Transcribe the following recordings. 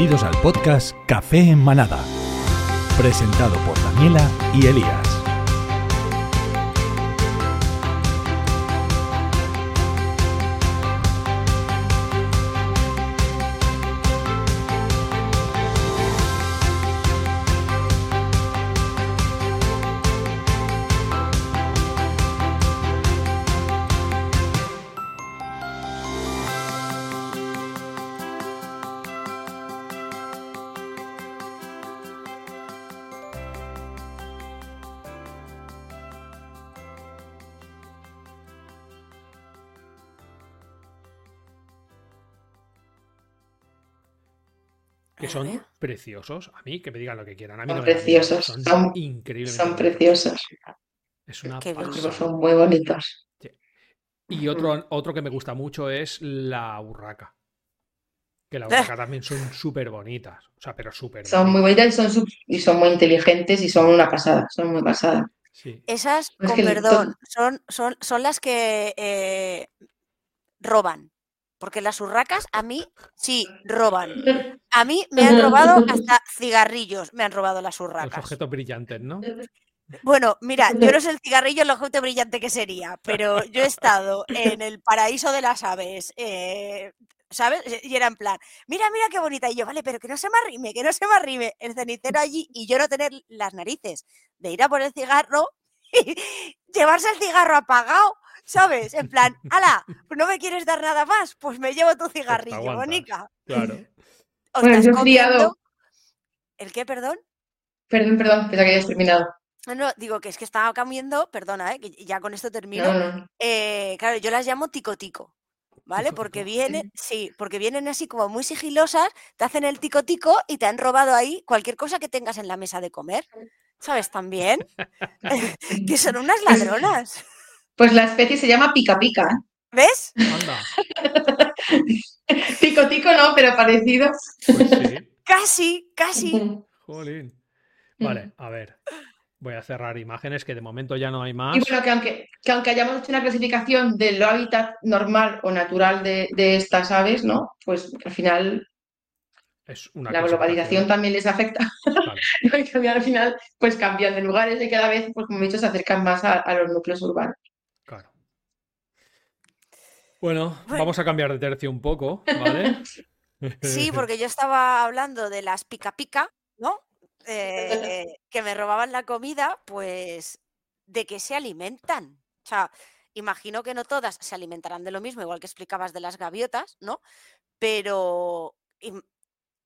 Bienvenidos al podcast Café en Manada, presentado por Daniela y Elías. Preciosos. A mí, que me digan lo que quieran. A mí Son no preciosos, Son, son- increíblemente Son preciosos. Es una. Son muy bonitos. Y otro, otro que me gusta mucho es la urraca. Que la urraca también son súper bonitas. O sea, pero súper Son muy bonitas. y son, sub- y son muy inteligentes y son una pasada. Son muy pasada. Sí. Esas, Es con que perdón, son, son, son las que eh, roban. Porque las urracas a mí sí roban. A mí me han robado hasta cigarrillos, me han robado las Los urracas. objetos brillantes, ¿no? Bueno, mira, yo no sé el cigarrillo el objeto brillante que sería, pero yo he estado en el paraíso de las aves, eh, ¿sabes? Y era en plan, mira, mira qué bonita. Y yo, vale, pero que no se me arrime, que no se me arrime el cenicero allí y yo no tener las narices de ir a por el cigarro y llevarse el cigarro apagado, ¿sabes? En plan, ala, pues no me quieres dar nada más, pues me llevo tu cigarrillo, aguantas. bonica. Claro. O Bueno, estás yo he criado- comiendo- ¿El qué, perdón? Perdón, perdón, pensaba que habías terminado. No, no, digo que es que estaba comiendo, perdona, ¿eh? que ya con esto termino. No, no. Eh, claro, yo las llamo tico tico, ¿vale? Porque vienen, sí, porque vienen así como muy sigilosas, te hacen el tico tico y te han robado ahí cualquier cosa que tengas en la mesa de comer. ¿Sabes? También. que son unas ladronas. Pues la especie se llama pica pica. ¿eh? ¿Ves? Anda. Tico tico no, pero parecido. Pues sí. Casi, casi. Jolín. Vale, a ver. Voy a cerrar imágenes que de momento ya no hay más. Y bueno, que aunque, que aunque hayamos hecho una clasificación del hábitat normal o natural de, de estas aves, ¿no? Pues al final Es una la globalización también les afecta. Y al final pues cambian de lugares y cada vez, pues como he dicho, se acercan más a, a los núcleos urbanos. Bueno, vamos a cambiar de tercio un poco, ¿vale? Sí, porque yo estaba hablando de las pica pica, ¿no? Eh, que me robaban la comida, pues, ¿de qué se alimentan? O sea, imagino que no todas se alimentarán de lo mismo, igual que explicabas de las gaviotas, ¿no? Pero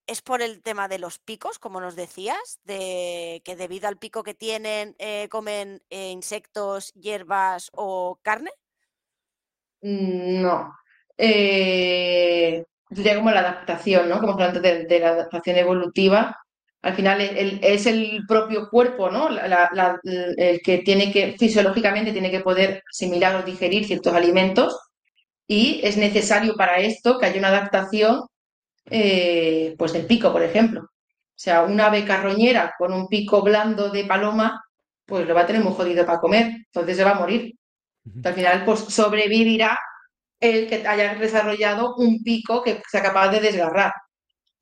es por el tema de los picos, como nos decías, de que debido al pico que tienen, eh, comen eh, insectos, hierbas o carne. Mm, No. Eh, sería como la adaptación, ¿no? Como hablando de, de la adaptación evolutiva. Al final es el propio cuerpo, ¿no? El que tiene que, fisiológicamente, tiene que poder asimilar o digerir ciertos alimentos y es necesario para esto que haya una adaptación, eh, pues del pico, por ejemplo. O sea, una ave carroñera con un pico blando de paloma, pues lo va a tener muy jodido para comer, entonces se va a morir. Al final, pues sobrevivirá el que haya desarrollado un pico que sea capaz de desgarrar.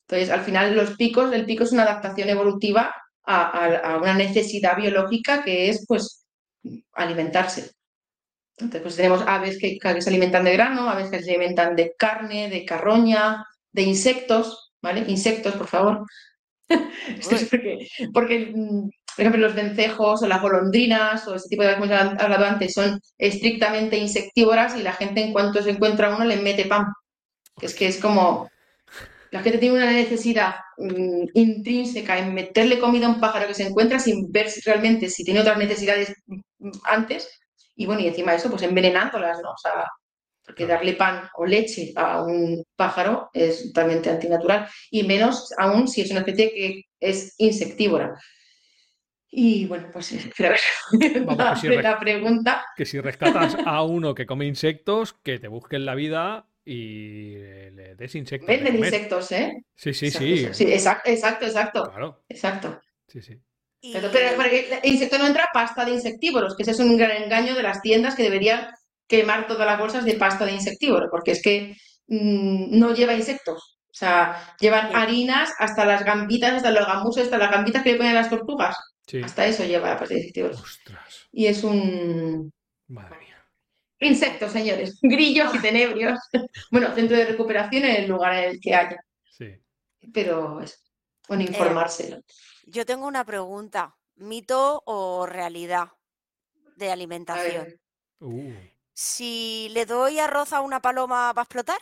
Entonces, al final, los picos, el pico es una adaptación evolutiva a, a- a una necesidad biológica que es, pues, alimentarse. Entonces, pues tenemos aves que, que se alimentan de grano, aves que se alimentan de carne, de carroña, de insectos, ¿vale? Insectos, por favor. Esto es porque, porque, mm, por ejemplo, los vencejos o las golondrinas o ese tipo de aves que hemos hablado antes son estrictamente insectívoras y la gente en cuanto se encuentra uno le mete pan. Es que es como la gente tiene una necesidad mm, intrínseca en meterle comida a un pájaro que se encuentra sin ver realmente si tiene otras necesidades mm, antes y bueno, y encima de eso, pues envenenándolas, ¿no? O sea, porque darle pan o leche a un pájaro es totalmente antinatural y menos aún si es una especie que es insectívora. Y bueno, pues creo que Vamos, la, que la pregunta Que si rescatas a uno que come insectos, que te busquen la vida y le des insectos. de venden insectos, ¿eh? Sí, sí, Exacto, sí. exacto, exacto, exacto, Claro. exacto. Sí, sí. Y, Pero, pero porque el insecto no entra pasta de insectívoros, que ese es un gran engaño de las tiendas que deberían quemar todas las bolsas de pasta de insectívoro, porque es que mm, no lleva insectos. O sea, llevan Sí. harinas hasta las gambitas, hasta los gamusos, hasta las gambitas que le ponen a las tortugas. Sí. Hasta eso lleva pues, dispositivos. Ostras. Y es un Madre mía. insecto, señores. Grillos y tenebrios. Bueno, centro de recuperación en el lugar en el que haya. Sí. Pero es Eh, bueno informarse. ¿no? Yo tengo una pregunta. ¿Mito o realidad de alimentación? Uh. Si le doy arroz a una paloma, ¿va a explotar?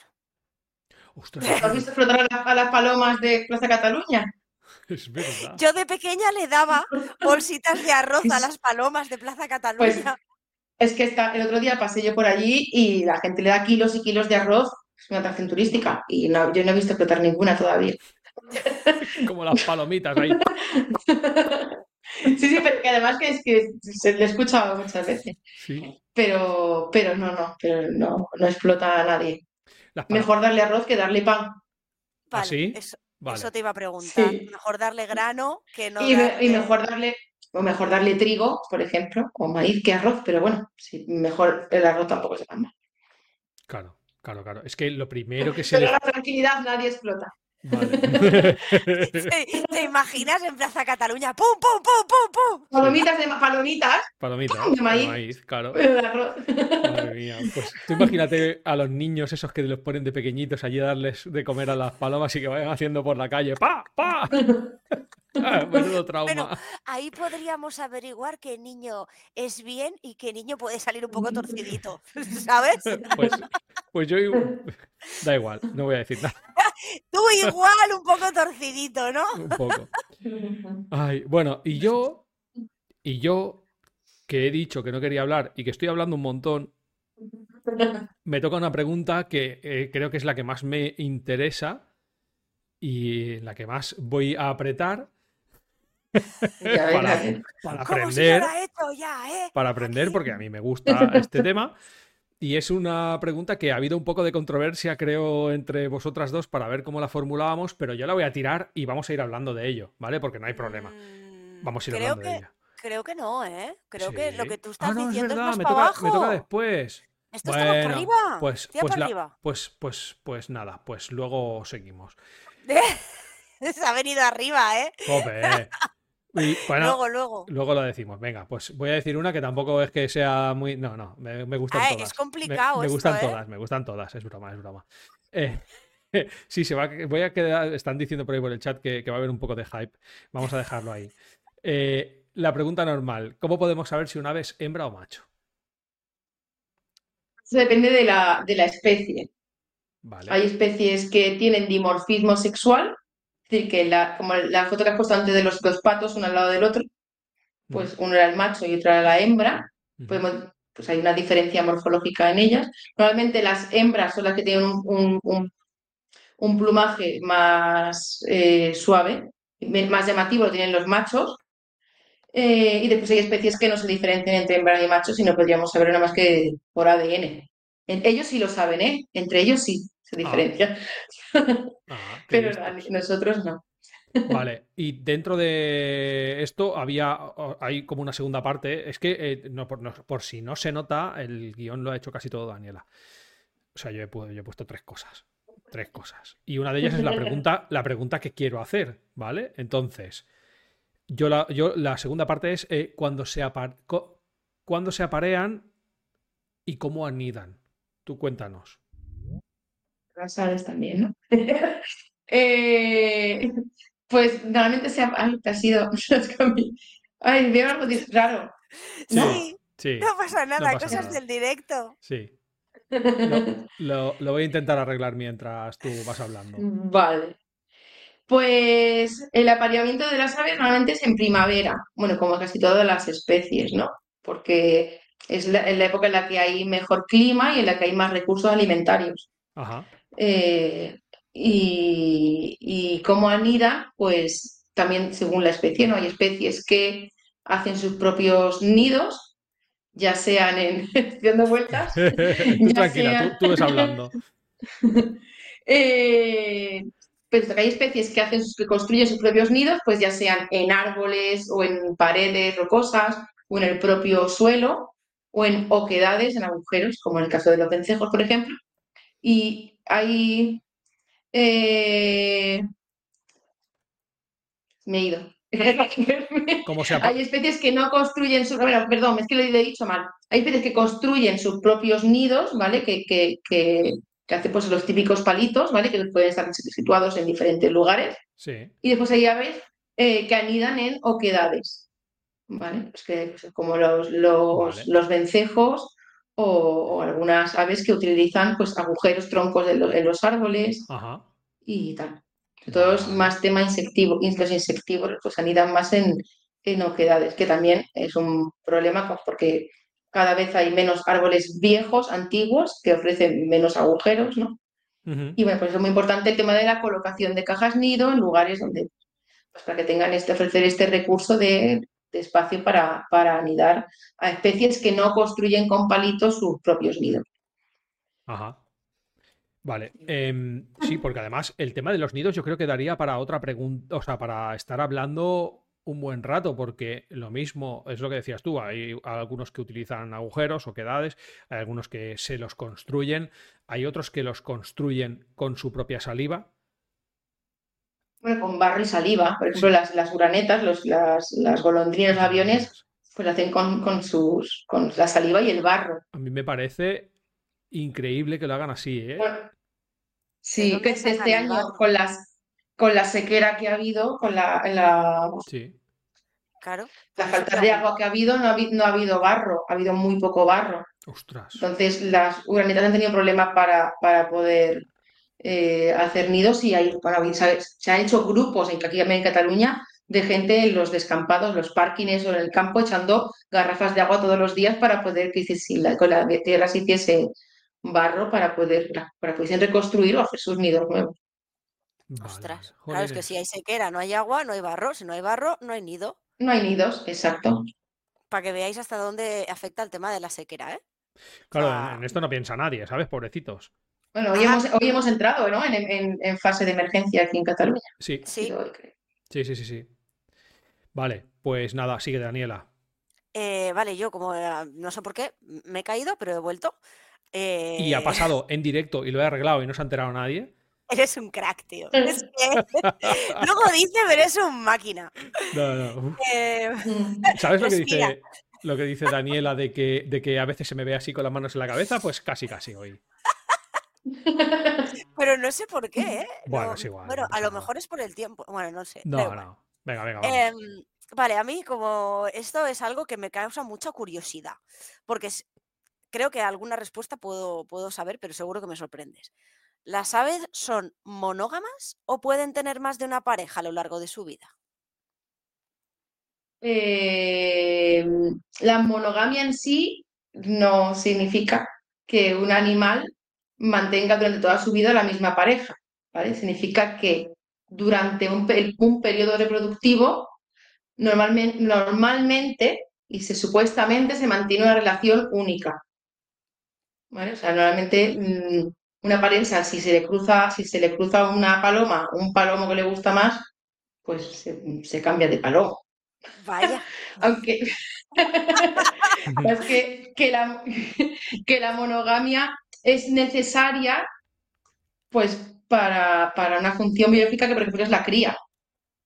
Ostras. ¿Has visto flotar a, las- a las palomas de Plaza Cataluña? Es verdad. Yo de pequeña le daba bolsitas de arroz a las palomas de Plaza Pues Cataluña. es que está, el otro día pasé yo por allí y la gente le da kilos y kilos de arroz. Es una atracción turística y no- yo no he visto explotar ninguna todavía. Como las palomitas ahí. Sí, sí, pero que además que es que se le he escuchado muchas veces. Sí. Pero, pero no, no, pero no, no explota a nadie. Mejor darle arroz que darle pan. Vale, sí? eso, Vale. eso te iba a preguntar. Sí. Mejor darle grano que no Y, me- y darle- mejor darle, o mejor darle trigo, por ejemplo, o maíz que arroz, pero bueno, sí, mejor el arroz tampoco se mal. Claro, claro, claro. Es que lo primero que se Pero le... la tranquilidad nadie explota. Vale. ¿Te, te imaginas en Plaza Cataluña? ¡Pum, pum, pum, pum, pum! Palomitas de palomitas, Palomitas. De de maíz. claro. Madre mía. Pues tú imagínate a los niños esos que los ponen de pequeñitos allí a darles de comer a las palomas y que vayan haciendo por la calle ¡pa! ¡pa! Ah, Menudo trauma. Bueno, ahí podríamos averiguar qué niño es bien y qué niño puede salir un poco torcidito, ¿sabes? Pues, pues yo igu- da igual, no voy a decir nada, Tú igual un poco torcidito, ¿no? un poco. Ay, bueno, y yo, y yo, que he dicho que no quería hablar y que estoy hablando un montón, me toca una pregunta que eh, creo que es la que más me interesa y la que más voy a apretar para, para si aprender. hecho ya, ¿eh? para aprender, porque a mí me gusta este tema. Y es una pregunta que ha habido un poco de controversia, creo, entre vosotras dos para ver cómo la formulábamos, pero yo la voy a tirar y vamos a ir hablando de ello, ¿vale? Porque no hay problema. Mm, Vamos a ir creo hablando de que, ella. Creo que no, ¿eh? Creo que lo que tú Ah, estás no, es diciendo es, verdad, más me para toca, abajo. me toca después. Esto está más para Bueno, arriba. pues, pues, la- arriba. pues, pues, pues nada, pues luego seguimos. Se ha venido arriba, ¿eh? Jope. Y, bueno, luego, luego. luego lo decimos. Venga, pues voy a decir una que tampoco es que sea muy. No, no, me, me gustan Ah, todas. es complicado Me, esto, gustan ¿eh? todas, me gustan todas. Es broma, es broma. Eh, sí, se va, a- voy a quedar. Están diciendo por ahí por el chat que, que va a haber un poco de hype. Vamos a dejarlo ahí. Eh, la pregunta normal: ¿Cómo podemos saber si un ave es hembra o macho? Eso depende de la, de la especie. Vale. Hay especies que tienen dimorfismo sexual, decir, que la, como la foto que has puesto antes de los dos patos, uno al lado del otro, pues uno era el macho y otro era la hembra. Podemos, pues hay una diferencia morfológica en ellas. Normalmente las hembras son las que tienen un, un- un- un plumaje más eh, suave, más llamativo lo tienen los machos. Eh, y después hay especies que no se diferencian entre hembra y macho, sino podríamos saber nada más que por ADN. Ellos sí lo saben, ¿eh? Entre ellos sí se diferencian, Ah, qué pero listos. nosotros no. Vale, y dentro de esto había, hay como una segunda parte, es que eh, no, por, no- por si no se nota, el guion lo ha hecho casi todo Daniela. O sea, yo he, yo he puesto tres cosas, tres cosas. Y una de ellas es la pregunta, la pregunta que quiero hacer, ¿vale? Entonces, yo la, yo, la segunda parte es eh, cuando, se apar- cuando se aparean y cómo anidan. Tú cuéntanos. Las aves también, ¿no? Eh, pues normalmente se ha, ay, te ha sido. Ay, veo algo raro. ¿no? Sí, Sí, no pasa nada, pasa cosas nada. del directo. sí. Lo, lo- lo voy a intentar arreglar mientras tú vas hablando. Vale. Pues el apareamiento de las aves normalmente es en primavera, bueno, como casi todas las especies, ¿no? Porque es la, es la época en la que hay mejor clima y en la que hay más recursos alimentarios. Ajá. Eh, y, y cómo anida, pues también según la especie, ¿no? Hay especies que hacen sus propios nidos, ya sean en dando vueltas, Tú tranquila, tú, tú ves hablando. Eh, pero hay especies que hacen, que construyen sus propios nidos, pues ya sean en árboles o en paredes rocosas o en el propio suelo o en oquedades, en agujeros, como en el caso de los vencejos, por ejemplo. Y hay eh, me he ido. Como se Hay especies que no construyen su. bueno, perdón, es que lo he dicho mal. Hay especies que construyen sus propios nidos, ¿vale? Que, que, que, que hacen pues los típicos palitos, ¿vale? Que pueden estar situados en diferentes lugares. Sí. Y después hay aves eh, que anidan en oquedades, ¿vale? Pues que, pues, como los, los, Vale. los vencejos o, o algunas aves que utilizan pues agujeros, troncos en, lo- en los árboles Ajá. y tal. Sobre todo es más tema insectivo, los insectívoros pues anidan más en, en que también es un problema pues, porque cada vez hay menos árboles viejos, antiguos, que ofrecen menos agujeros, ¿no? Y bueno, pues es muy importante el tema de la colocación de cajas nido en lugares donde, pues para que tengan este, ofrecer este recurso de, de espacio para, para anidar a especies que no construyen con palitos sus propios nidos. Ajá. Vale. em, sí, porque además el tema de los nidos yo creo que daría para otra pregunta, o sea, para estar hablando un buen rato, porque lo mismo es lo que decías tú, hay algunos que utilizan agujeros o quedades, hay algunos que se los construyen, hay otros que los construyen con su propia saliva. Bueno, con barro y saliva, por ejemplo, las, las uranetas, los, las, las golondrinas, los aviones, pues lo hacen con, con, sus, con la saliva y el barro. A mí me parece increíble que lo hagan así, ¿eh? Bueno, ¿De sí, que este, este año con las con la sequera que ha habido, con la, la, Sí. Claro. la falta de agua que ha habido, no ha, habido, no ha habido barro, ha habido muy poco barro. Ostras. Entonces, las uranitas han tenido problemas para, para poder eh, hacer nidos y hay, bueno, se, se han hecho grupos en, aquí en Cataluña de gente en los descampados, los parkings o en el campo echando garrafas de agua todos los días para poder que si la, con la tierra se hiciese barro para poder para que pudiesen reconstruir o hacer sus nidos nuevos. Vale, Ostras. Claro, es que si hay sequera, no hay agua, no hay barro. Si no hay barro, no hay nido. No hay nidos, exacto. Para que veáis hasta dónde afecta el tema de la sequera, ¿eh? Claro, en esto no piensa nadie, ¿sabes? Pobrecitos. Bueno, hoy hemos, hoy hemos entrado ¿no? en, en- en fase de emergencia aquí en Cataluña. Sí, Sí. Hoy, creo. sí, sí, sí, sí. Vale, pues nada, sigue Daniela. Eh, vale, yo como eh, no sé por qué, me he caído, pero he vuelto. Y ha Eh, pasado en directo y lo he arreglado y no se ha enterado nadie. Eres un crack, tío. Es que luego dice, pero es un máquina. No, no. Eh. ¿Sabes lo que Respira. dice, lo que dice Daniela de que, de que a veces se me ve así con las manos en la cabeza? Pues casi, casi hoy. pero no sé por qué, ¿eh? Bueno, No- es igual, Bueno, no a lo mejor es por el tiempo. Bueno, no sé. No, no. Venga, venga, vamos. Em, vale, a mí como esto es algo que me causa mucha curiosidad, porque es- creo que alguna respuesta puedo, puedo saber, pero seguro que me sorprendes. ¿Las aves son monógamas o pueden tener más de una pareja a lo largo de su vida? Eh, la monogamia en sí no significa que un animal mantenga durante toda su vida la misma pareja, ¿vale? Significa que durante un, un periodo reproductivo normalmente, normalmente y se supuestamente se mantiene una relación única, ¿vale? O sea, normalmente mm, una pareja, si se le cruza, si se le cruza una paloma, un palomo que le gusta más, pues se, se cambia de palomo. Vaya, Aunque es que, que, la, que la monogamia es necesaria pues para, para una función biológica que por ejemplo es la cría.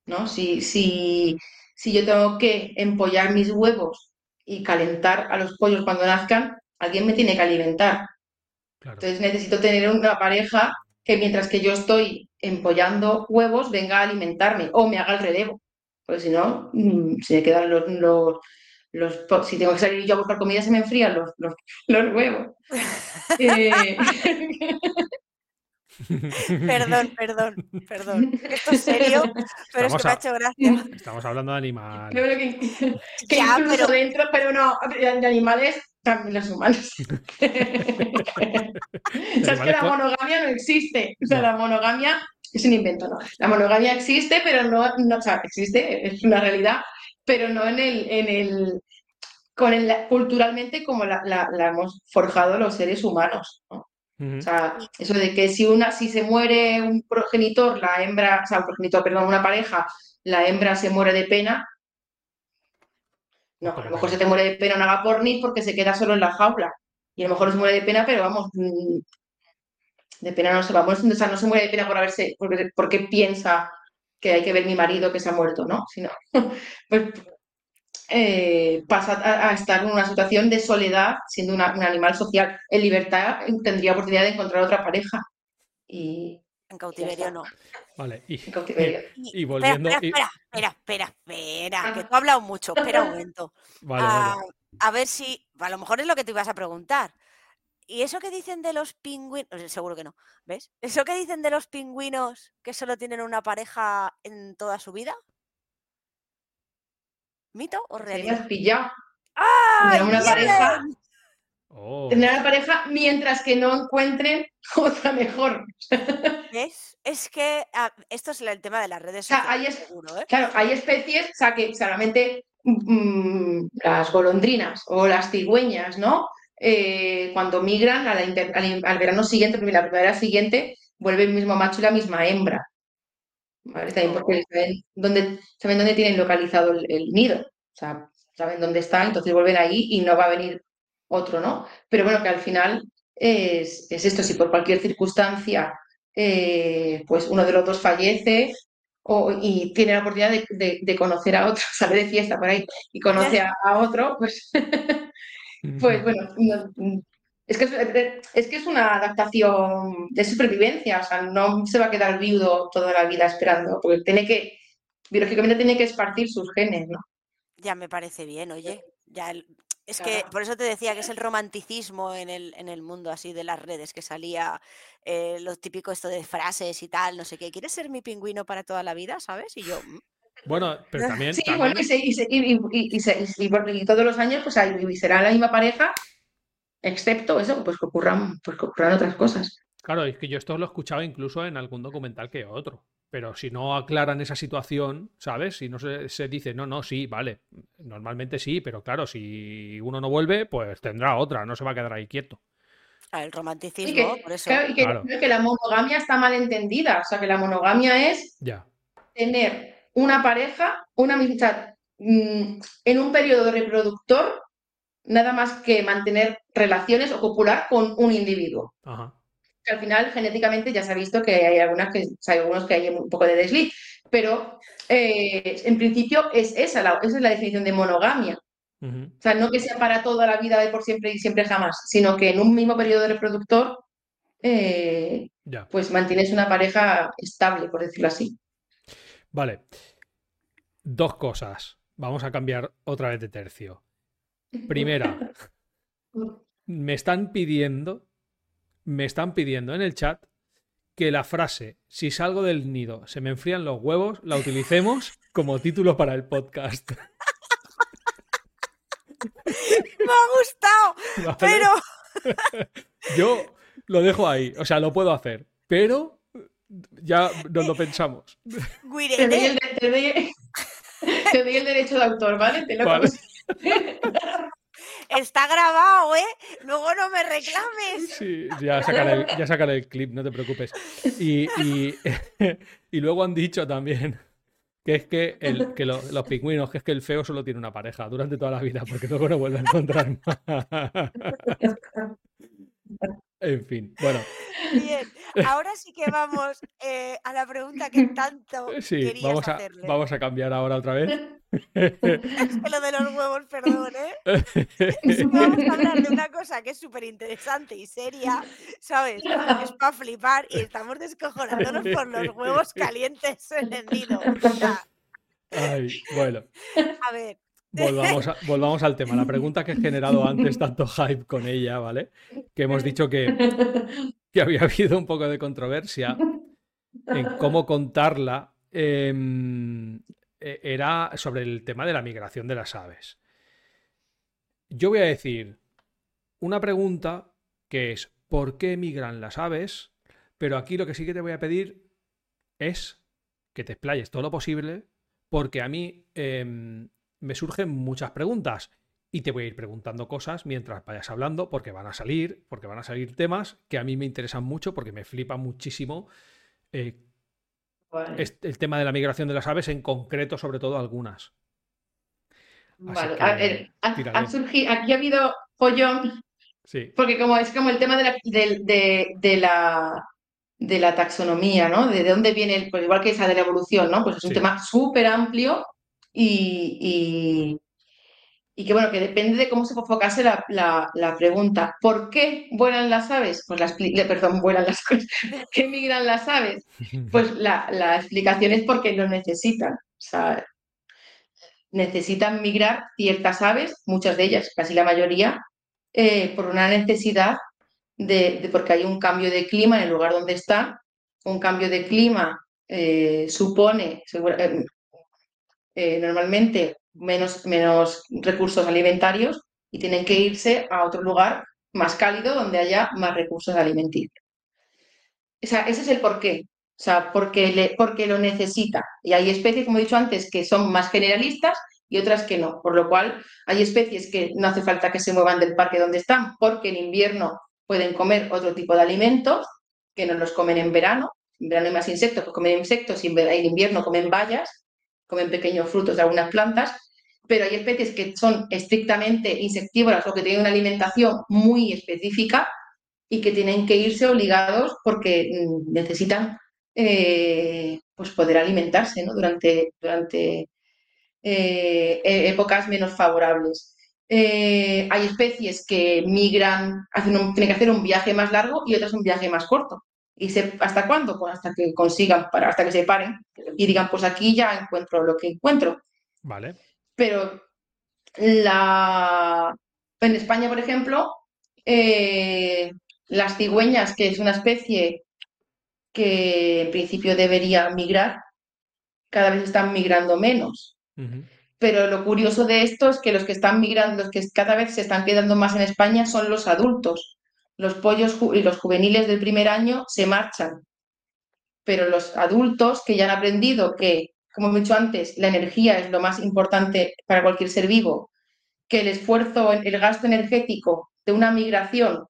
¿no? Si, si, si yo tengo que empollar mis huevos y calentar a los pollos cuando nazcan, alguien me tiene que alimentar. Claro. Entonces necesito tener una pareja que mientras que yo estoy empollando huevos venga a alimentarme o me haga el relevo. Porque si no, mm, se me quedan los, los, los si tengo que salir yo a buscar comida se me enfrían los, los, los huevos. Eh, perdón, perdón, perdón. Esto es serio, pero es Estamos que me ha hecho gracia. Estamos hablando de animales. Yo creo que, que Ya, incluso pero- dentro, pero no, de animales, también los humanos. o sea, es que la monogamia no existe. O sea, No. la monogamia es un invento, ¿no? La monogamia existe, pero no, no, o sea, existe, es una realidad, pero no en el, en el, con el, culturalmente como la, la- la hemos forjado los seres humanos. O sea, eso de que si una, si se muere un progenitor, la hembra, o sea, un progenitor, perdón, una pareja, la hembra se muere de pena. No, a lo mejor se te muere de pena una agapornis porque se queda solo en la jaula. Y a lo mejor se muere de pena, pero vamos, mm, de pena no se va. Bueno, o sea, no se muere de pena por haberse, porque, porque piensa que hay que ver mi marido que se ha muerto, ¿no? Sino, pues eh, pasa a, a, estar en una situación de soledad, siendo una, un animal social. En libertad tendría oportunidad de encontrar otra pareja. Y, en cautiverio no. Vale, y, en cautiverio. y, y volviendo. Espera, y- espera, espera, espera, espera, que tú has hablado mucho. Espera un momento. Vale, Ah, vale. a ver si, a lo mejor es lo que te ibas a preguntar. ¿Y eso que dicen de los pingüinos? Seguro que no, ¿ves? ¿Eso que dicen de los pingüinos que solo tienen una pareja en toda su vida? ¿Mito o Te realidad? has pillado. ¡Ah! Tener una pareja, Oh, tener una pareja mientras que no encuentren otra mejor. ¿Ves? Es que ah, esto es el tema de las redes sea, sociales, es- seguro, ¿eh? Claro, hay especies, o sea, que solamente mm, las golondrinas o las cigüeñas, ¿no? Eh, cuando migran a la inter- al, al verano siguiente, la primavera siguiente, vuelve el mismo macho y la misma hembra. ¿Vale? También porque saben dónde, saben dónde tienen localizado el, el nido. O sea, saben dónde está, entonces vuelven ahí y no va a venir otro, ¿no? Pero bueno, que al final es, es esto, si por cualquier circunstancia eh, pues uno de los dos fallece o, y tiene la oportunidad de, de- de conocer a otro, sale de fiesta por ahí y conoce a, a otro, pues, pues bueno, no- es que es, es que es una adaptación de supervivencia, o sea, no se va a quedar viudo toda la vida esperando, porque tiene que, biológicamente tiene que esparcir sus genes, ¿no? Ya me parece bien, oye. Ya el- es que por eso te decía que es el romanticismo en el, en el mundo así de las redes, que salía eh, lo típico esto de frases y tal, no sé qué. ¿Quieres ser mi pingüino para toda la vida? ¿Sabes? Y yo, "Mm". Bueno, pero también. Sí, también- bueno, y, se- y se- y- y- y se- y por- y todos los años pues ahí y será la misma pareja, excepto eso, pues que ocurran, pues que ocurran otras cosas. Claro, es que yo esto lo he escuchado incluso en algún documental que otro. Pero si no aclaran esa situación, ¿sabes? Si no se, se dice, no, no, sí, vale. Normalmente sí, pero claro, si uno no vuelve, pues tendrá otra, no se va a quedar ahí quieto. Ah, el Y romanticismo, que, por eso. claro, y que, Claro. que la monogamia está mal entendida, o sea, que la monogamia es Ya. tener una pareja, una sea, mm, en un periodo reproductor, nada más que mantener relaciones o copular con un individuo. Ajá. Que al final, genéticamente, ya se ha visto que hay algunas que, o sea, hay algunos que hay un poco de desliz, pero eh, en principio es esa, la, esa es la definición de monogamia. O sea, no que sea para toda la vida de por siempre y siempre jamás, sino que en un mismo periodo reproductor, eh, pues mantienes una pareja estable, por decirlo así. Vale. Dos cosas. Vamos a cambiar otra vez de tercio. Primera, me están pidiendo, me están pidiendo en el chat que la frase si salgo del nido se me enfrían los huevos la utilicemos como título para el podcast. Me ha gustado, ¿vale? Pero Yo lo dejo ahí, o sea, lo puedo hacer, pero ya nos lo pensamos. Te doy, el, de- te doy- te doy el derecho de autor, ¿vale? Te lo Vale. está grabado, ¿eh? Luego no me reclames. Sí, ya sacaré el, ya sacaré el clip, no te preocupes. Y, y, y luego han dicho también que es que, el, que lo- los pingüinos, que es que el feo solo tiene una pareja durante toda la vida, porque luego no vuelve a encontrar más. En fin, bueno, Bien, ahora sí que vamos eh, a la pregunta que tanto sí, querías vamos a, hacerle. vamos a cambiar ahora otra vez. Es que lo de los huevos, perdón, ¿eh? Vamos a hablar de una cosa que es súper interesante y seria, ¿sabes? Es para flipar y estamos descojonándonos por los huevos calientes en el nido. Ay, bueno, a ver, volvamos, volvamos al tema. La pregunta que he generado antes tanto hype con ella, ¿vale? Que hemos dicho que, que había habido un poco de controversia en cómo contarla, em, e- era sobre el tema de la migración de las aves. Yo voy a decir una pregunta que es ¿por qué migran las aves? Pero aquí lo que sí que te voy a pedir es que te explayes todo lo posible, porque a mí em, me surgen muchas preguntas y te voy a ir preguntando cosas mientras vayas hablando, porque van a salir, porque van a salir temas que a mí me interesan mucho, porque me flipa muchísimo eh, Vale, el tema de la migración de las aves, en concreto, sobre todo algunas. vale. que, A ver, ha- tírale. ha surgido- aquí ha habido follón, Sí, porque como es como el tema de la, de, de la de la taxonomía, ¿no? De, dónde viene, el, pues igual que esa de la evolución, ¿no? Pues es un Sí. tema súper amplio y, que, bueno, que depende de cómo se enfocase la, pregunta. ¿Por qué vuelan las aves? Pues la, expli- le- perdón, vuelan las ¿Por qué migran las aves? Pues la, la explicación es porque lo necesitan. Necesitan migrar ciertas aves, muchas de ellas, casi la mayoría, eh, por una necesidad de, porque hay un cambio de clima en el lugar donde están. Un cambio de clima eh, supone segura- eh, normalmente menos, menos recursos alimentarios y tienen que irse a otro lugar más cálido donde haya más recursos alimenticios. O ese es el porqué. O sea, porque, porque lo necesita. Y hay especies, como he dicho antes, que son más generalistas y otras que no. Por lo cual, hay especies que no hace falta que se muevan del parque donde están, porque en invierno pueden comer otro tipo de alimentos que no los comen en verano. En verano hay más insectos, pues comen insectos y en invierno comen bayas, comen pequeños frutos de algunas plantas. Pero hay especies que son estrictamente insectívoras o que tienen una alimentación muy específica y que tienen que irse obligados porque mm, necesitan eh, pues poder alimentarse ¿no? durante, durante eh, e- épocas menos favorables. Eh, hay especies que migran, tienen que hacer un viaje más largo y otras un viaje más corto. ¿Y se- hasta cuándo? Pues hasta que consigan parar, hasta que se paren y digan, pues aquí ya encuentro lo que encuentro. Vale. Pero la... en España, por ejemplo, eh, las cigüeñas, que es una especie que en principio debería migrar, cada vez están migrando menos. Pero lo curioso de esto es que los que están migrando, los que cada vez se están quedando más en España son los adultos. Los pollos y los juveniles del primer año se marchan. Pero los adultos que ya han aprendido que, como he dicho antes, la energía es lo más importante para cualquier ser vivo, que el esfuerzo, el gasto energético de una migración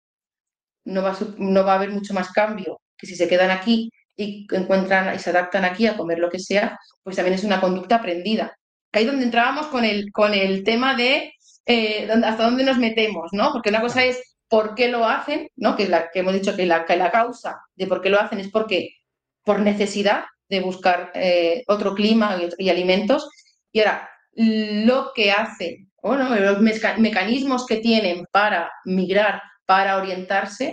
no va a, no va a haber mucho más cambio que si se quedan aquí y encuentran y se adaptan aquí a comer lo que sea, pues también es una conducta aprendida. Ahí donde entrábamos con el, con el tema de eh, hasta dónde nos metemos, ¿no? Porque una cosa es por qué lo hacen, ¿no? Que, la, que hemos dicho que la, causa de por qué lo hacen es porque por necesidad de buscar eh, otro clima y, alimentos. Y ahora, lo que hacen, bueno, los meca- mecanismos que tienen para migrar, para orientarse,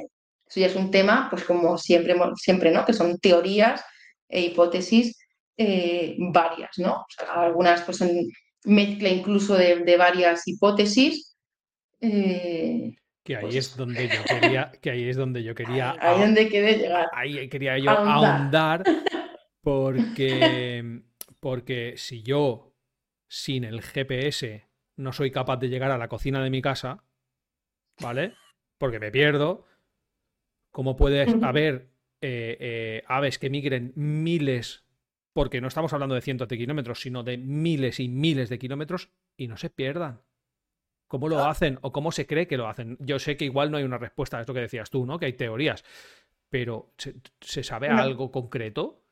eso ya es un tema, pues como siempre, siempre ¿no? Que son teorías e hipótesis eh, varias, ¿no? Algunas pues son mezcla incluso de, de varias hipótesis. eh, Que ahí Pues es donde yo quería, que ahí es donde yo quería, ahí ah- donde quiere llegar. ahí quería yo Ahondar. ahondar, porque, porque si yo sin el GPS no soy capaz de llegar a la cocina de mi casa, ¿vale? Porque me pierdo, ¿cómo puede haber eh, eh, aves que migren miles, porque no estamos hablando de cientos de kilómetros, sino de miles y miles de kilómetros y no se pierdan? ¿Cómo lo hacen o cómo se cree que lo hacen? Yo sé que igual no hay una respuesta a esto que decías tú, ¿no? Que hay teorías, pero ¿se, se sabe No. algo concreto?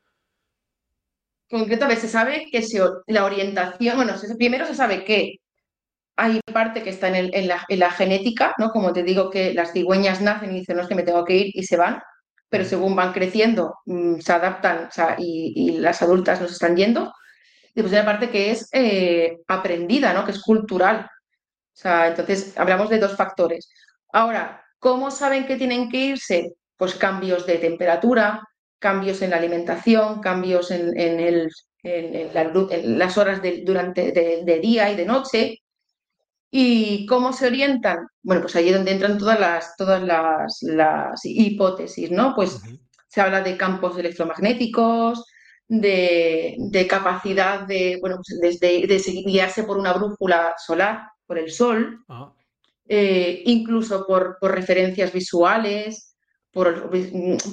concretamente se sabe que se, la orientación, bueno, se- primero se sabe que hay parte que está en, el- en la, en la genética, ¿no? Como te digo que las cigüeñas nacen y dicen, no es que me tengo que ir y se van, pero Ujú. según van creciendo mm, se adaptan o sea, y, y las adultas nos están yendo. Y pues hay una parte que es eh, aprendida, ¿no? Que es cultural. O sea, entonces hablamos de dos factores. Ahora, ¿cómo saben que tienen que irse? Pues cambios de temperatura, cambios en la alimentación, cambios en, en el- en- en la lu- en las horas de, durante, de, de día y de noche. ¿Y cómo se orientan? Bueno, pues ahí es donde entran todas las, todas las, las hipótesis, ¿no? Pues se habla de campos electromagnéticos, de, de capacidad de, bueno, pues de guiarse por una brújula solar, por el sol, Ah, eh, incluso por, por referencias visuales, por,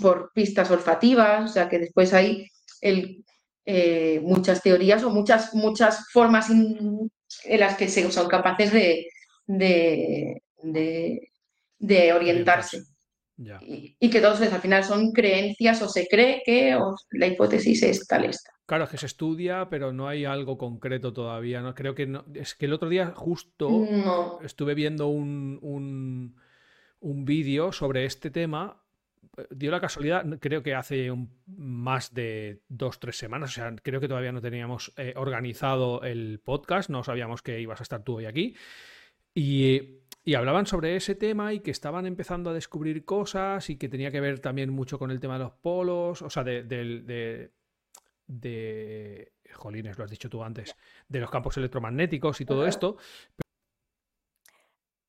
por pistas olfativas, o sea que después hay el, eh, muchas teorías o muchas, muchas formas in- en las que se, son capaces de, de, de- de orientarse. Ya. Y, y que todos al final son creencias o se cree que o la hipótesis es tal esta. Claro, es que se estudia, pero no hay algo concreto todavía. ¿no? Creo que no. Es que el otro día justo No. estuve viendo un, un, un vídeo sobre este tema dio la casualidad, creo que hace más de dos, tres semanas, o sea, creo que todavía no teníamos eh, organizado el podcast, no sabíamos que ibas a estar tú hoy aquí. Y, hablaban sobre ese tema y que estaban empezando a descubrir cosas y que tenía que ver también mucho con el tema de los polos, o sea, de, de, de, jolines, lo has dicho tú antes, de los campos electromagnéticos y todo esto.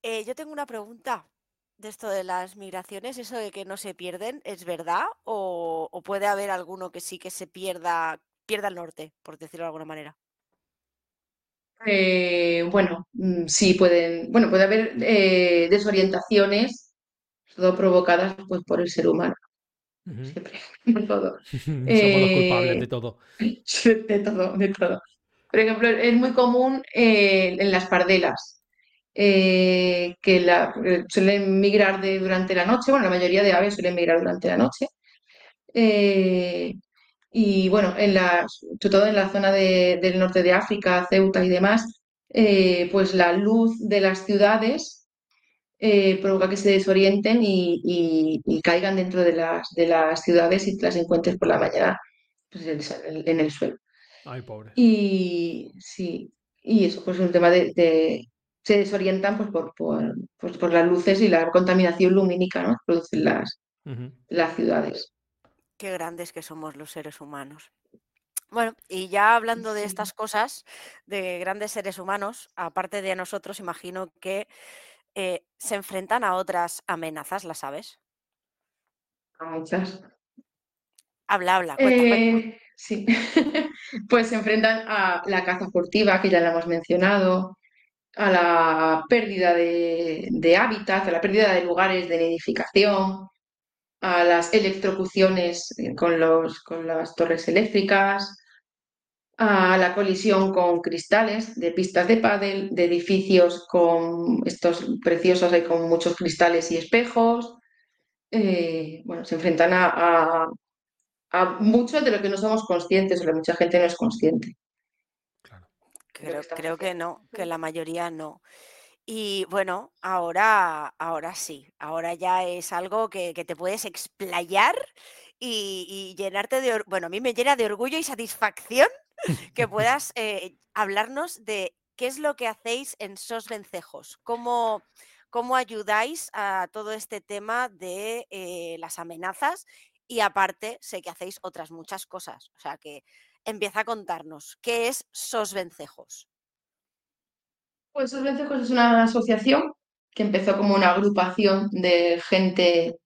Eh, yo tengo una pregunta de esto de las migraciones, eso de que no se pierden, ¿es verdad? ¿O, puede haber alguno que sí que se pierda, pierda el norte, por decirlo de alguna manera? Eh, bueno, mm, sí pueden, bueno, puede haber eh, desorientaciones, todo provocadas pues, por el ser humano. Siempre, todo. Somos los culpables de todo. De todo, de todo. Por ejemplo, es muy común en las pardelas eh, que la, eh, suelen migrar de, durante la noche, bueno, la mayoría de aves suelen migrar durante la noche. Eh, y bueno, en la, sobre todo en la zona del norte de África, Ceuta y demás, pues la luz de las ciudades provoca que se desorienten y, caigan dentro de las, de las ciudades y te las encuentres por la mañana pues, en, el suelo. Ay, pobre. Y sí, y eso pues es un tema de, se desorientan pues, por, pues, por, las luces y la contaminación lumínica ¿no? que producen las, las ciudades. Qué grandes que somos los seres humanos. Bueno, y ya hablando de estas cosas, de grandes seres humanos, aparte de nosotros, imagino que eh, se enfrentan a otras amenazas, ¿las sabes? A muchas. Habla, habla. Eh, sí, pues se enfrentan a la caza furtiva, que ya la hemos mencionado, a la pérdida de, hábitat, a la pérdida de lugares de nidificación, a las electrocuciones con, los, con las torres eléctricas, a la colisión con cristales de pistas de pádel, de edificios con estos preciosos y con muchos cristales y espejos. Eh, bueno, se enfrentan a, a, mucho de lo que no somos conscientes, o que mucha gente no es consciente. Creo, que no, que la mayoría no. Y bueno, ahora, ahora sí, ahora ya es algo que, te puedes explayar y, llenarte de, bueno, a mí me llena de orgullo y satisfacción que puedas eh, hablarnos de qué es lo que hacéis en SOS Vencejos, cómo, cómo ayudáis a todo este tema de eh, las amenazas y aparte sé que hacéis otras muchas cosas, o sea que empieza a contarnos qué es SOS Vencejos. Pues SOS Vencejos es una asociación que empezó como una agrupación de gente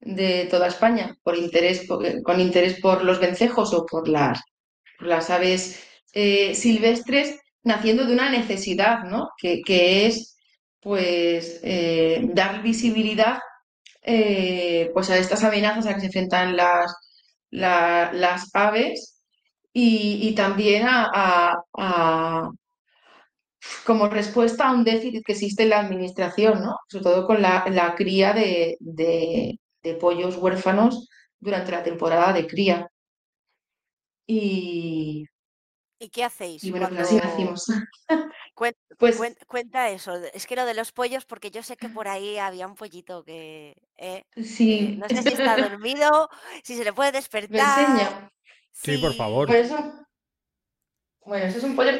de toda España por interés, con interés por los vencejos o por las, las aves eh, silvestres, naciendo de una necesidad, ¿no? Que, es pues eh, dar visibilidad eh, pues a estas amenazas a que se enfrentan las, las aves y, también a, como respuesta a un déficit que existe en la administración, ¿no? sobre todo con la, cría de, pollos huérfanos durante la temporada de cría. Y, ¿Y qué hacéis? Y bueno, pues así nacimos. Pues cuenta, eso. Es que lo de los pollos, porque yo sé que por ahí había un pollito que. Eh, sí. no sé si está dormido, si se le puede despertar. Sí, por favor. bueno, eso es un pollo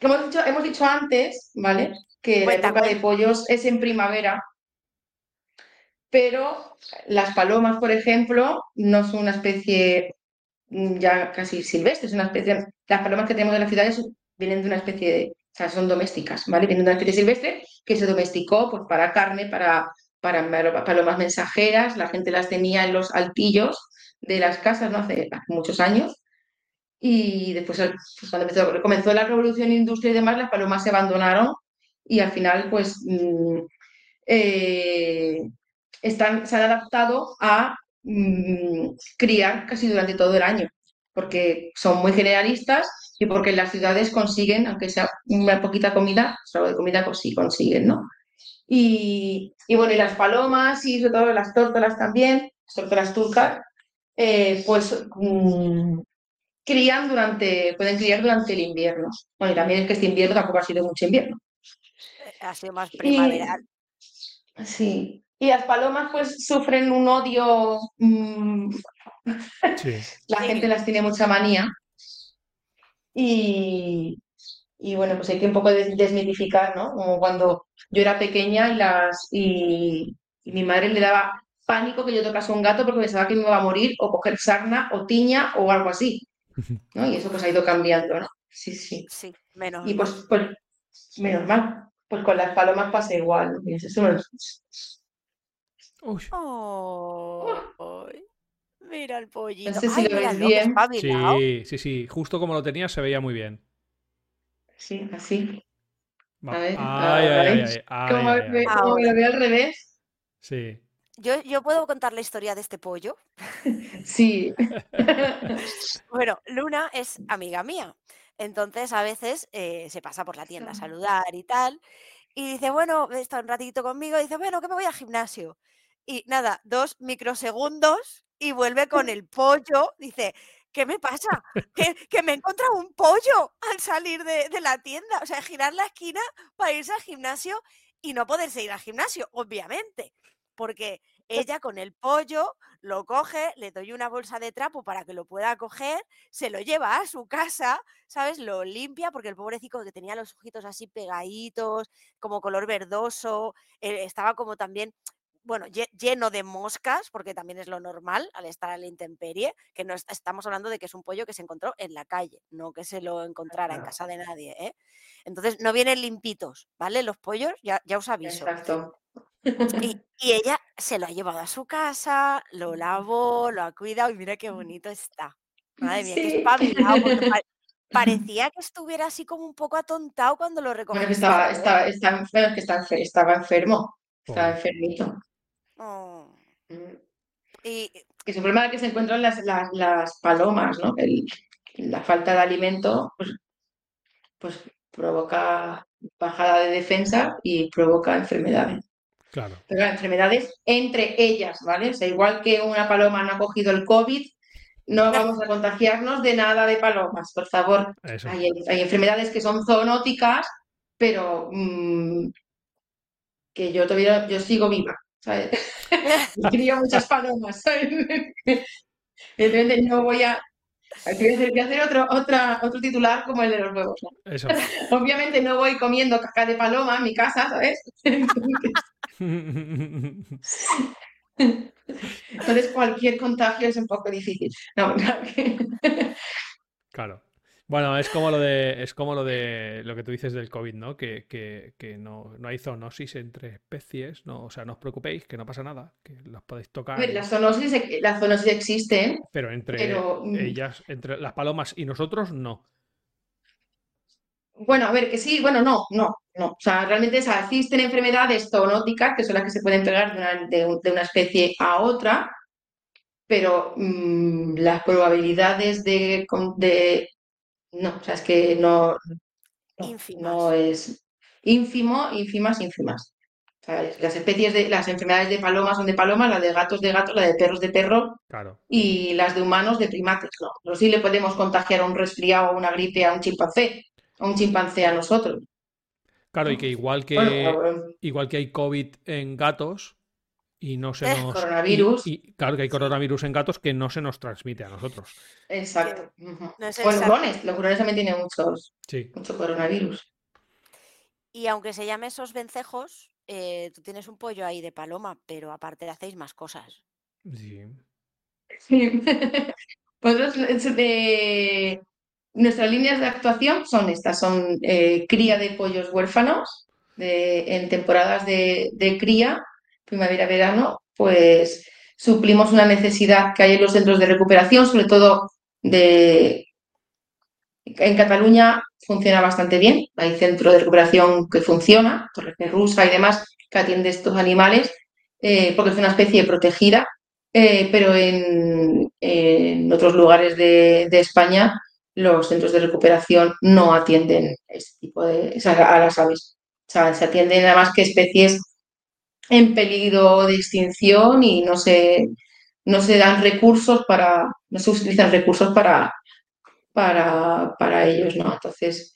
hemos dicho, hemos dicho antes, ¿vale? Que la época de pollos es en primavera, pero las palomas, por ejemplo, no son una especie mm, ya casi silvestre, es una especie, las palomas que tenemos en las ciudades vienen de una especie de, o sea, son domésticas, ¿vale? Vienen de una especie silvestre que se domesticó pues, para carne, para, para palomas mensajeras, la gente las tenía en los altillos de las casas ¿no? hace, muchos años. Y después, pues, cuando comenzó la revolución industrial y demás, las palomas se abandonaron y al final, pues, mm, eh, están, se han adaptado a mm, criar casi durante todo el año, porque son muy generalistas y porque las ciudades consiguen, aunque sea una poquita comida, algo de comida, pues sí consiguen, ¿no? Y, y, bueno, y las palomas y sobre todo las tórtolas también, las tórtolas turcas, eh, pues mm, crían durante, pueden criar durante el invierno. Bueno, y también es que este invierno tampoco ha sido mucho invierno. Ha sido más primaveral. sí. Y las palomas pues sufren un odio, mm, Sí. la Sí. gente las tiene mucha manía. Y, y bueno, pues hay que un poco des- desmitificar, ¿no? Como cuando yo era pequeña y las y, y mi madre le daba pánico que yo tocase un gato porque pensaba que me iba a morir o coger sarna o tiña o algo así, ¿no? Y eso pues ha ido cambiando, ¿no? Sí, sí. Sí, menos. Y mal. pues, pues menos mal, pues con las palomas pasa igual, ¿no? Eso es un- Uy, Oh, mira el pollito. sé si Ay, lo qué bien. sí, sí, sí. Justo como lo tenía se veía muy bien. Sí, así. Va- A ver, Ay, ahora ay, ay, veis ay, ¿Cómo, ay, ay, me- ay. cómo me lo veo al revés? Sí. Yo, yo puedo contar la historia de este pollo. Sí. Bueno, Luna es amiga mía. Entonces a veces eh, se pasa por la tienda a saludar y tal. Y dice, bueno, está un ratito conmigo. Y dice, bueno, que me voy al gimnasio. Y nada, dos microsegundos y vuelve con el pollo. Dice, ¿qué me pasa? Que, que me he encontrado un pollo al salir de, de la tienda. O sea, girar la esquina para irse al gimnasio y no poderse ir al gimnasio, obviamente. Porque ella con el pollo lo coge, le doy una bolsa de trapo para que lo pueda coger, se lo lleva a su casa, ¿sabes? Lo limpia porque el pobrecito que tenía los ojitos así pegaditos, como color verdoso, eh, estaba como también, bueno, lle- lleno de moscas, porque también es lo normal al estar a la intemperie, que no est- estamos hablando de que es un pollo que se encontró en la calle, no que se lo encontrara en casa de nadie, ¿eh? Entonces no vienen limpitos, ¿vale? Los pollos, ya, ya os aviso. Exacto. Y, y ella se lo ha llevado a su casa, lo lavó, lo ha cuidado y mira qué bonito está. Madre mía, qué Sí. espabilado, porque pa- parecía que estuviera así como un poco atontado cuando lo Bueno, recogiste. que estaba, ¿eh? estaba, estaba, enfer- que estaba enfermo, estaba Pobre. enfermito. Oh, Mm. Y Que es un problema que se encuentran las, las, las palomas, ¿no? El- la falta de alimento, pues, pues provoca bajada de defensa y provoca enfermedades. Claro. Pero las enfermedades entre ellas, ¿vale? O sea, igual que una paloma no ha cogido el COVID, no vamos a contagiarnos de nada de palomas, por favor. Hay, hay enfermedades que son zoonóticas, pero mm, que yo todavía yo sigo viva, ¿sabes? Crío muchas palomas, ¿sabes? Evidentemente no voy a... Voy a hacer, otro, otra, otro titular como el de los huevos. ¿no? Eso. Obviamente no voy comiendo caca de paloma en mi casa, ¿sabes? Entonces cualquier contagio es un poco difícil. No, claro. Bueno, es como lo de, es como lo de lo que tú dices del COVID, ¿no? Que, que, que no, no hay zoonosis entre especies, no, o sea, no os preocupéis, que no pasa nada, que las podéis tocar, ver, la zoonosis, la zoonosis existe, pero entre pero, mm, ellas, entre las palomas y nosotros, no. Bueno, a ver, que sí, bueno, no, no, no. O sea, realmente o sea, existen enfermedades zoonóticas que son las que se pueden pegar de una, de un- de una especie a otra, pero mm, las probabilidades de. No, o sea, es que no, no, no es ínfimo, ínfimas, ínfimas. O sea, las especies de, las enfermedades de palomas son de palomas, las de gatos de gatos, las de perros de perro Claro. y las de humanos de primates, no. Pero sí le podemos contagiar un resfriado o una gripe a un chimpancé, a un chimpancé a nosotros. Claro, y que igual que, Bueno, igual que hay COVID en gatos y no se Eh, nos... coronavirus. Y, y claro que hay coronavirus en gatos que no se nos transmite a nosotros. exacto. no es exacto. hurones, los hurones también tienen muchos, Sí. mucho coronavirus. Y aunque se llame esos vencejos, eh, tú tienes un pollo ahí de paloma, pero aparte hacéis más cosas. Sí. Sí. Nosotros, es de- nuestras líneas de actuación son estas, son eh, cría de pollos huérfanos de- en temporadas de, de cría, primavera-verano, pues suplimos una necesidad que hay en los centros de recuperación, sobre todo de... En Cataluña funciona bastante bien, hay centro de recuperación que funciona, Torre Rusa y demás, que atiende estos animales, eh, porque es una especie protegida eh, pero en, otros lugares de, de España los centros de recuperación no atienden este tipo de, a las aves. O sea, se atienden nada más que especies en peligro de extinción y no se, no se dan recursos para, no se utilizan recursos para, para, para ellos, ¿no? Entonces,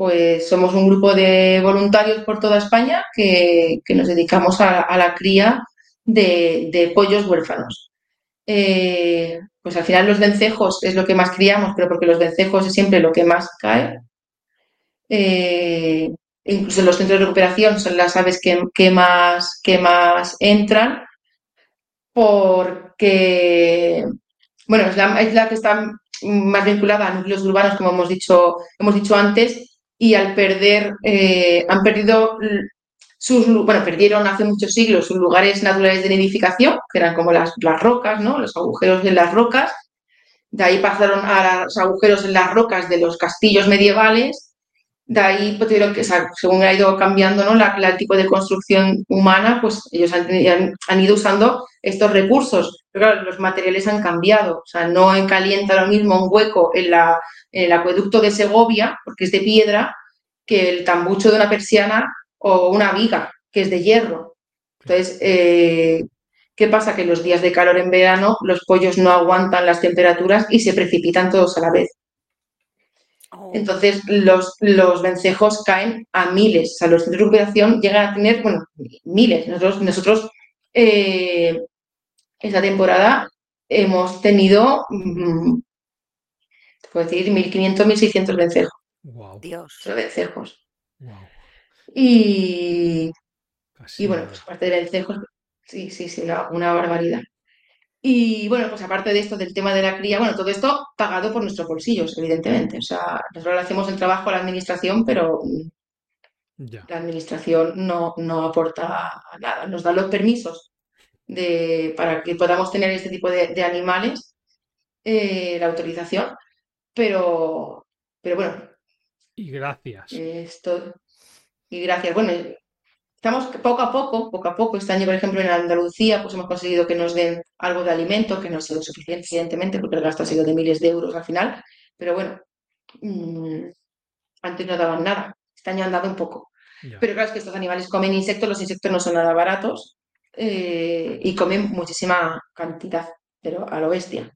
pues somos un grupo de voluntarios por toda España que, nos dedicamos a, la cría de, pollos huérfanos. Eh, pues al final los vencejos es lo que más criamos, pero porque los vencejos es siempre lo que más cae. Eh, incluso los centros de recuperación son las aves que, más, que más entran, porque, bueno, es la, es la, que está más vinculada a núcleos urbanos, como hemos dicho, hemos dicho antes, y al perder, eh, han perdido sus, bueno, perdieron hace muchos siglos sus lugares naturales de nidificación, que eran como las, las rocas, ¿no? Los agujeros de las rocas. De ahí pasaron a los agujeros en las rocas de los castillos medievales de ahí pues, que, según ha ido cambiando ¿no? la, el tipo de construcción humana, pues ellos han, ido usando estos recursos. Pero claro, los materiales han cambiado. O sea, no calienta lo mismo un hueco en, la, en el acueducto de Segovia, porque es de piedra, que el tambucho de una persiana o una viga, que es de hierro. Entonces, eh, ¿qué pasa? Que los días de calor en verano los pollos no aguantan las temperaturas y se precipitan todos a la vez. Oh. Entonces, los, los vencejos caen a miles. O sea, los centros de recuperación llegan a tener, bueno, miles. Nosotros, nosotros eh, esta temporada hemos tenido, mm, te puedo decir, 1.500, 1.600 vencejos. Wow. Dios. vencejos. Y, y bueno, pues aparte de vencejos, sí, sí, sí, una barbaridad. Y bueno, pues aparte de esto, del tema de la cría, bueno, todo esto pagado por nuestros bolsillos, evidentemente. O sea, nosotros le hacemos el trabajo a la administración, pero la administración no, no aporta nada. Nos da los permisos de, para que podamos tener este tipo de, animales, eh, la autorización, pero, pero bueno. Y gracias. Esto, y gracias. Bueno, Estamos poco a poco, poco a poco. Este año, por ejemplo, en Andalucía, pues hemos conseguido que nos den algo de alimento, que no ha sido suficiente, evidentemente, porque el gasto ha sido de miles de euros al final. Pero bueno, mm, antes no daban nada. Este año han dado un poco. Pero claro, es que estos animales comen insectos, los insectos no son nada baratos eh, y comen muchísima cantidad, pero a lo bestia.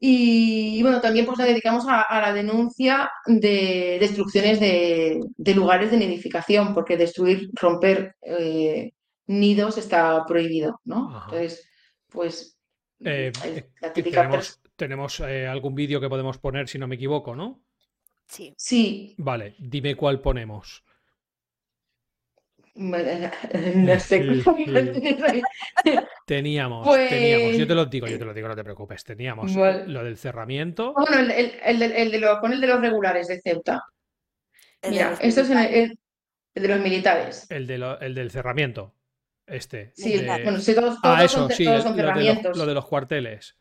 Y, bueno, también pues nos dedicamos a, la denuncia de destrucciones de, lugares de nidificación, porque destruir, romper eh, nidos está prohibido, ¿no? Entonces, pues eh, tenemos, tenemos eh, algún vídeo que podemos poner, si no me equivoco, ¿no? Sí. Sí. Vale, dime cuál ponemos. No sé. Teníamos, teníamos, yo te lo digo, yo te lo digo, no te preocupes. Teníamos lo del cerramiento. Bueno, el, el, el, de los, con el de los regulares de Ceuta. Mira, esto es el, de los militares. El, de el del cerramiento. Este. Sí, bueno, sí, todos, ah, eso, son, sí, todos son cerramientos. lo de los cuarteles.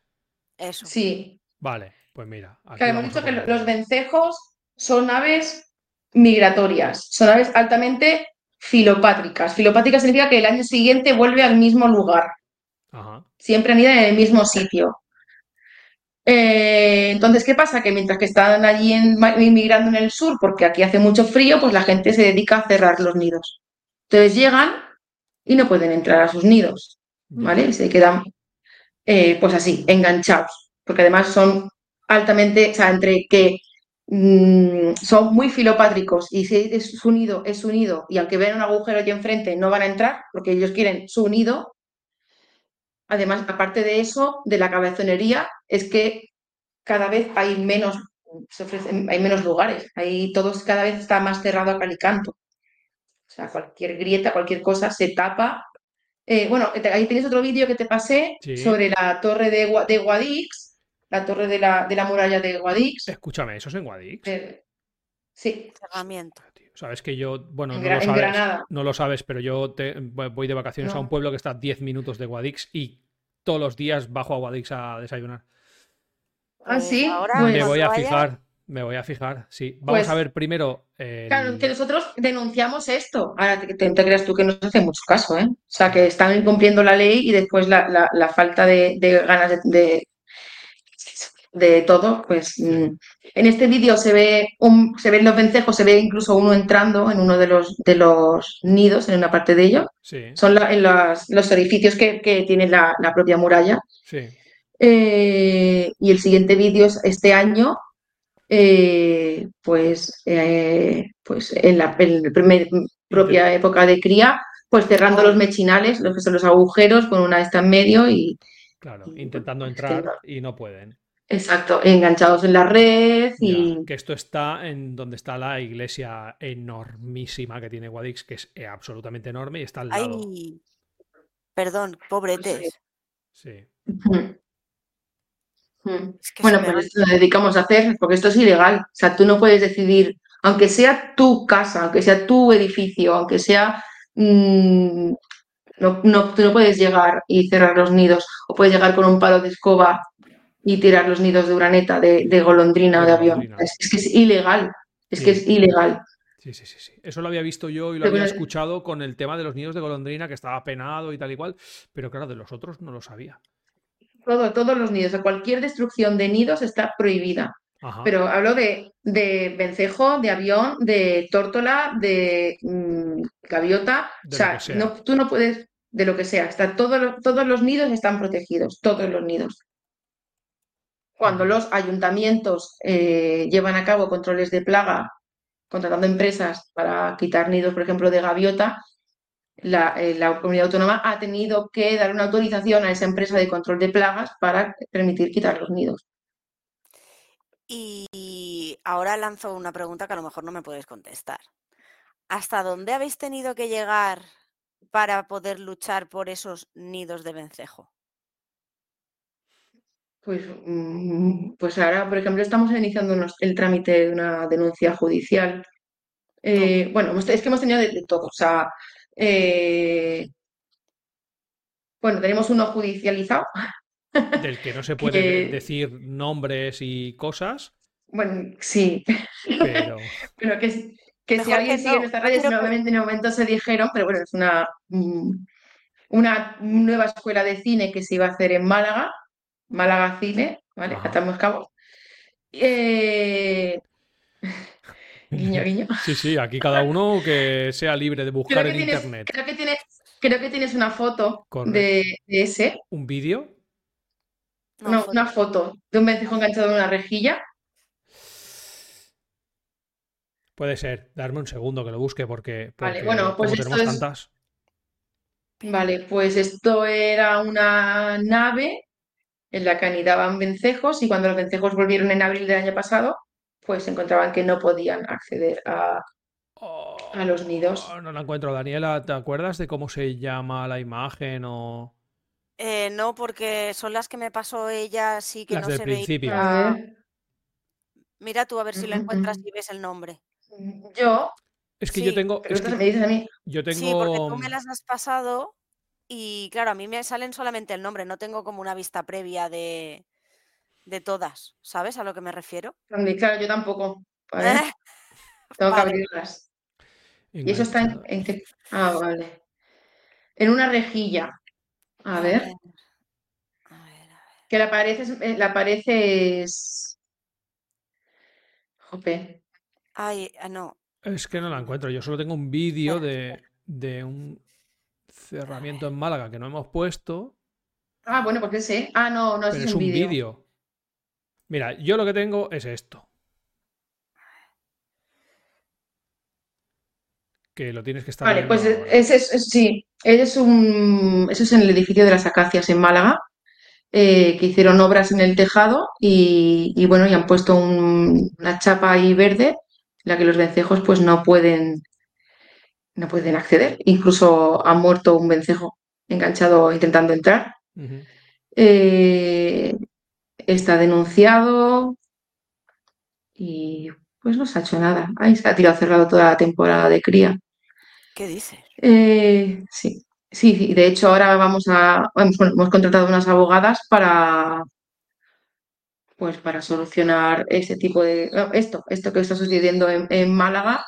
Eso. Sí. Vale, pues mira. hemos dicho que los vencejos son aves migratorias, son aves altamente filopátricas. Filopátricas significa que el año siguiente vuelve al mismo lugar. Siempre anidan en el mismo sitio. Eh, entonces, ¿qué pasa? Que mientras que están allí inmigrando en el sur, porque aquí hace mucho frío, pues la gente se dedica a cerrar los nidos. Entonces llegan y no pueden entrar a sus nidos, ¿vale? se quedan, eh, pues así, enganchados, porque además son altamente, o sea, entre que Mm, son muy filopátricos y si es su nido, es su nido, y aunque vean un agujero allí enfrente, no van a entrar porque ellos quieren su nido. Además, aparte de eso, de la cabezonería, es que cada vez hay menos, se ofrecen, hay menos lugares, ahí todos cada vez está más cerrado a calicanto. O sea, cualquier grieta, cualquier cosa se tapa. Eh, bueno, ahí tienes otro vídeo que te pasé sobre la torre de, de Guadix, la torre de la, de la muralla de Guadix. Escúchame, ¿eso es en Guadix? Eh, sí. Cerramiento. Sabes que yo, bueno, no, lo sabes, no lo sabes, pero yo voy de vacaciones a un pueblo que está a 10 minutos de Guadix y todos los días bajo a Guadix a desayunar. Ah, sí. Eh, ahora me voy a fijar. Me voy a fijar, sí. Vamos pues a ver primero. Claro, que nosotros denunciamos esto. Ahora te, te, creas tú que no se hace mucho caso, ¿eh? O sea, que están incumpliendo la ley y después la, la, falta de, ganas de, de todo, pues mm, en este vídeo se ve un, se ven los vencejos, se ve incluso uno entrando en uno de los, de los nidos, en una parte de ellos. Son en los orificios que, tiene la, propia muralla. Eh, y el siguiente vídeo es este año, eh, pues, eh, pues en la, en la primer- propia época de cría, pues cerrando los mechinales, los que son los agujeros, con una esta en medio y, Claro, y, intentando bueno, entrar y no pueden. Exacto, enganchados en la red Ya, y que esto está en donde está la iglesia enormísima que tiene Guadix, que es eh, absolutamente enorme y está al lado. Ay, perdón, pobretes. Sí. Es que Bueno, pues van- esto lo dedicamos a hacer, porque esto es ilegal. O sea, tú no puedes decidir, aunque sea tu casa, aunque sea tu edificio, aunque sea... mm, no, no, tú no puedes llegar y cerrar los nidos, o puedes llegar con un palo de escoba y tirar los nidos de uraneta, de, de golondrina o de avión. Es, es que es ilegal, es que es ilegal. Sí, sí, sí, sí. Eso lo había visto yo y lo Pero había escuchado con el tema de los nidos de golondrina, que estaba penado y tal y cual, pero claro, de los otros no lo sabía. Todo, todos los nidos, o cualquier destrucción de nidos está prohibida. Ajá. Pero hablo de, de vencejo, de avión, de tórtola, de mm, gaviota. De o sea, no, tú no puedes, de lo que sea. Está, todo todos los nidos están protegidos, todos los nidos. Cuando los ayuntamientos eh, llevan a cabo controles de plaga, contratando empresas para quitar nidos, por ejemplo, de gaviota, la, eh, la comunidad autónoma ha tenido que dar una autorización a esa empresa de control de plagas para permitir quitar los nidos. Y ahora lanzo una pregunta que a lo mejor no me puedes contestar. ¿Hasta dónde habéis tenido que llegar para poder luchar por esos nidos de vencejo? Pues, mm, pues ahora, por ejemplo, estamos iniciando el trámite de una denuncia judicial. Eh, bueno, es que hemos tenido de, de todo. O sea, eh, bueno, tenemos uno judicializado. Del que no se puede que- decir nombres y cosas, Bueno, sí, pero pero que, si- que si Mejor alguien que sigue no, nuestras redes, nuevamente en el momento se dijeron, pero bueno, es una, mm, una nueva escuela de cine que se iba a hacer en Málaga, Málaga Cine, ¿vale? Ajá. Atamos cabos. Eh, guiño, guiño. sí, sí, aquí cada uno que sea libre de Creo buscar que en tienes, internet creo que tienes, creo que tienes una foto de, de ese, un vídeo. No, una, foto de un vencejo enganchado en una rejilla. Puede ser, darme un segundo que lo busque porque, Vale, porque bueno, pues esto tenemos es- tantas. Vale, pues esto era una nave en la que anidaban vencejos y cuando los vencejos volvieron en abril del año pasado, pues encontraban que no podían acceder a, a los nidos. Oh, no la encuentro, Daniela. ¿Te acuerdas de cómo se llama la imagen o Eh, no, porque son las que me pasó ella, sí que las no del se principio? A ver, Mira tú a ver si la encuentras y ves el nombre. yo, Es que yo tengo, pero es que me dices a mí, yo Sí, porque tengo, tú me las has pasado y claro, a mí me salen solamente el nombre, no tengo como una vista previa de, de todas, ¿sabes a lo que me refiero? claro, yo tampoco, ¿vale? Tengo que abrirlas. Y eso está en, en qué- Ah, vale. En una rejilla. A ver, A ver, a ver. que la pared es, eh, la pared es... Jope. Ay, ah, no. Es que no la encuentro. Yo solo tengo un vídeo de, de un cerramiento en Málaga que no hemos puesto, Ah, bueno, porque sé. Ah, no, no, pero es es un vídeo. Mira, yo lo que tengo es esto. Que lo tienes que estar Vale, pues ese es, es- sí, es un, eso es en el edificio de las Acacias en Málaga, eh, que hicieron obras en el tejado y, y bueno, y han puesto un- una chapa ahí verde, en la que los vencejos pues no pueden, no pueden acceder. Incluso ha muerto un vencejo enganchado intentando entrar. Eh, está denunciado y pues no se ha hecho nada. Ahí se ha tirado cerrado toda la temporada de cría. ¿Qué dices? Eh, sí, sí, sí, de hecho ahora vamos a, hemos, contratado unas abogadas para, pues para solucionar ese tipo de, esto, esto que está sucediendo en, en Málaga.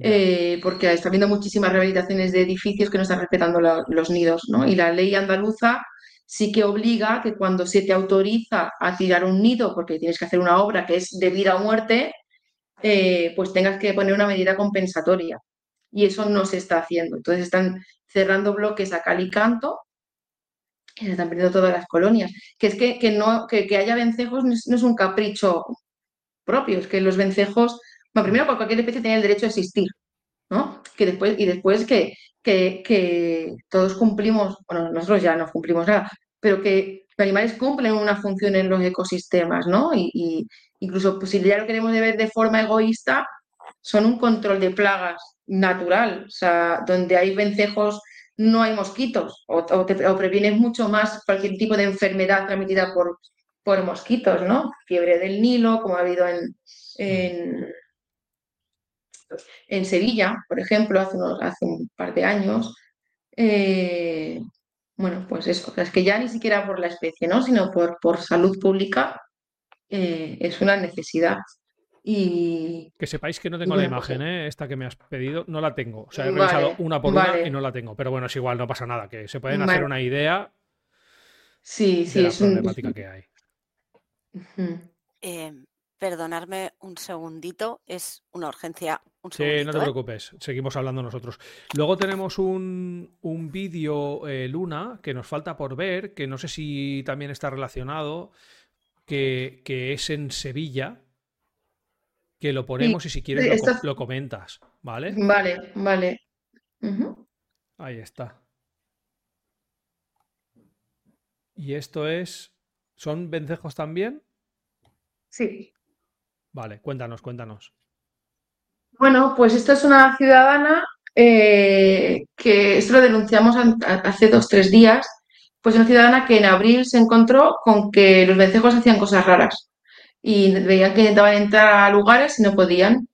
Eh, porque está habiendo muchísimas rehabilitaciones de edificios que no están respetando los nidos, ¿no? Y la ley andaluza sí que obliga que cuando se te autoriza a tirar un nido, porque tienes que hacer una obra que es de vida o muerte, eh, pues tengas que poner una medida compensatoria. Y eso no se está haciendo. Entonces están cerrando bloques a cal y canto y se están perdiendo todas las colonias. Que es que, que no, que, que haya vencejos no es, no es un capricho propio. Es que los vencejos, bueno, primero cualquier especie tiene el derecho a existir, ¿no? Que después, y después que, que, todos cumplimos, bueno, nosotros ya no cumplimos nada, pero que los animales cumplen una función en los ecosistemas, ¿no? Y, incluso pues, si ya lo queremos ver de forma egoísta, son un control de plagas natural, o sea, donde hay vencejos no hay mosquitos o, o, mucho más cualquier tipo de enfermedad transmitida por, por mosquitos, ¿no? Fiebre del Nilo, como ha habido en, en Sevilla, por ejemplo, hace, unos, hace un par de años. Eh, bueno, pues eso, es que ya ni siquiera por la especie, ¿no? Sino por, por salud pública eh, es una necesidad. Y... Que sepáis que no tengo la imagen, ¿eh? esta que me has pedido, no la tengo. O sea, he revisado vale, una por vale. una y no la tengo. Pero bueno, es igual, no pasa nada, que se pueden vale. hacer una idea sí, sí, de la es problemática un... que hay. Uh -huh. eh, perdonarme un segundito, es una urgencia. Un sí, no te preocupes, seguimos hablando nosotros. Luego tenemos un, un vídeo, eh, Luna, que nos falta por ver, que no sé si también está relacionado, que, que es en Sevilla, que lo ponemos sí, y si quieres sí, lo, lo, comentas, ¿vale? Vale, vale. Uh -huh. Ahí está. Y esto es. ¿Son vencejos también? Sí. Vale, cuéntanos, cuéntanos. Bueno, pues esta es una ciudadana eh, que esto lo denunciamos hace dos, tres días. Pues una ciudadana que en abril se encontró con que los vencejos hacían cosas raras y veían que intentaban entrar a lugares y no podían.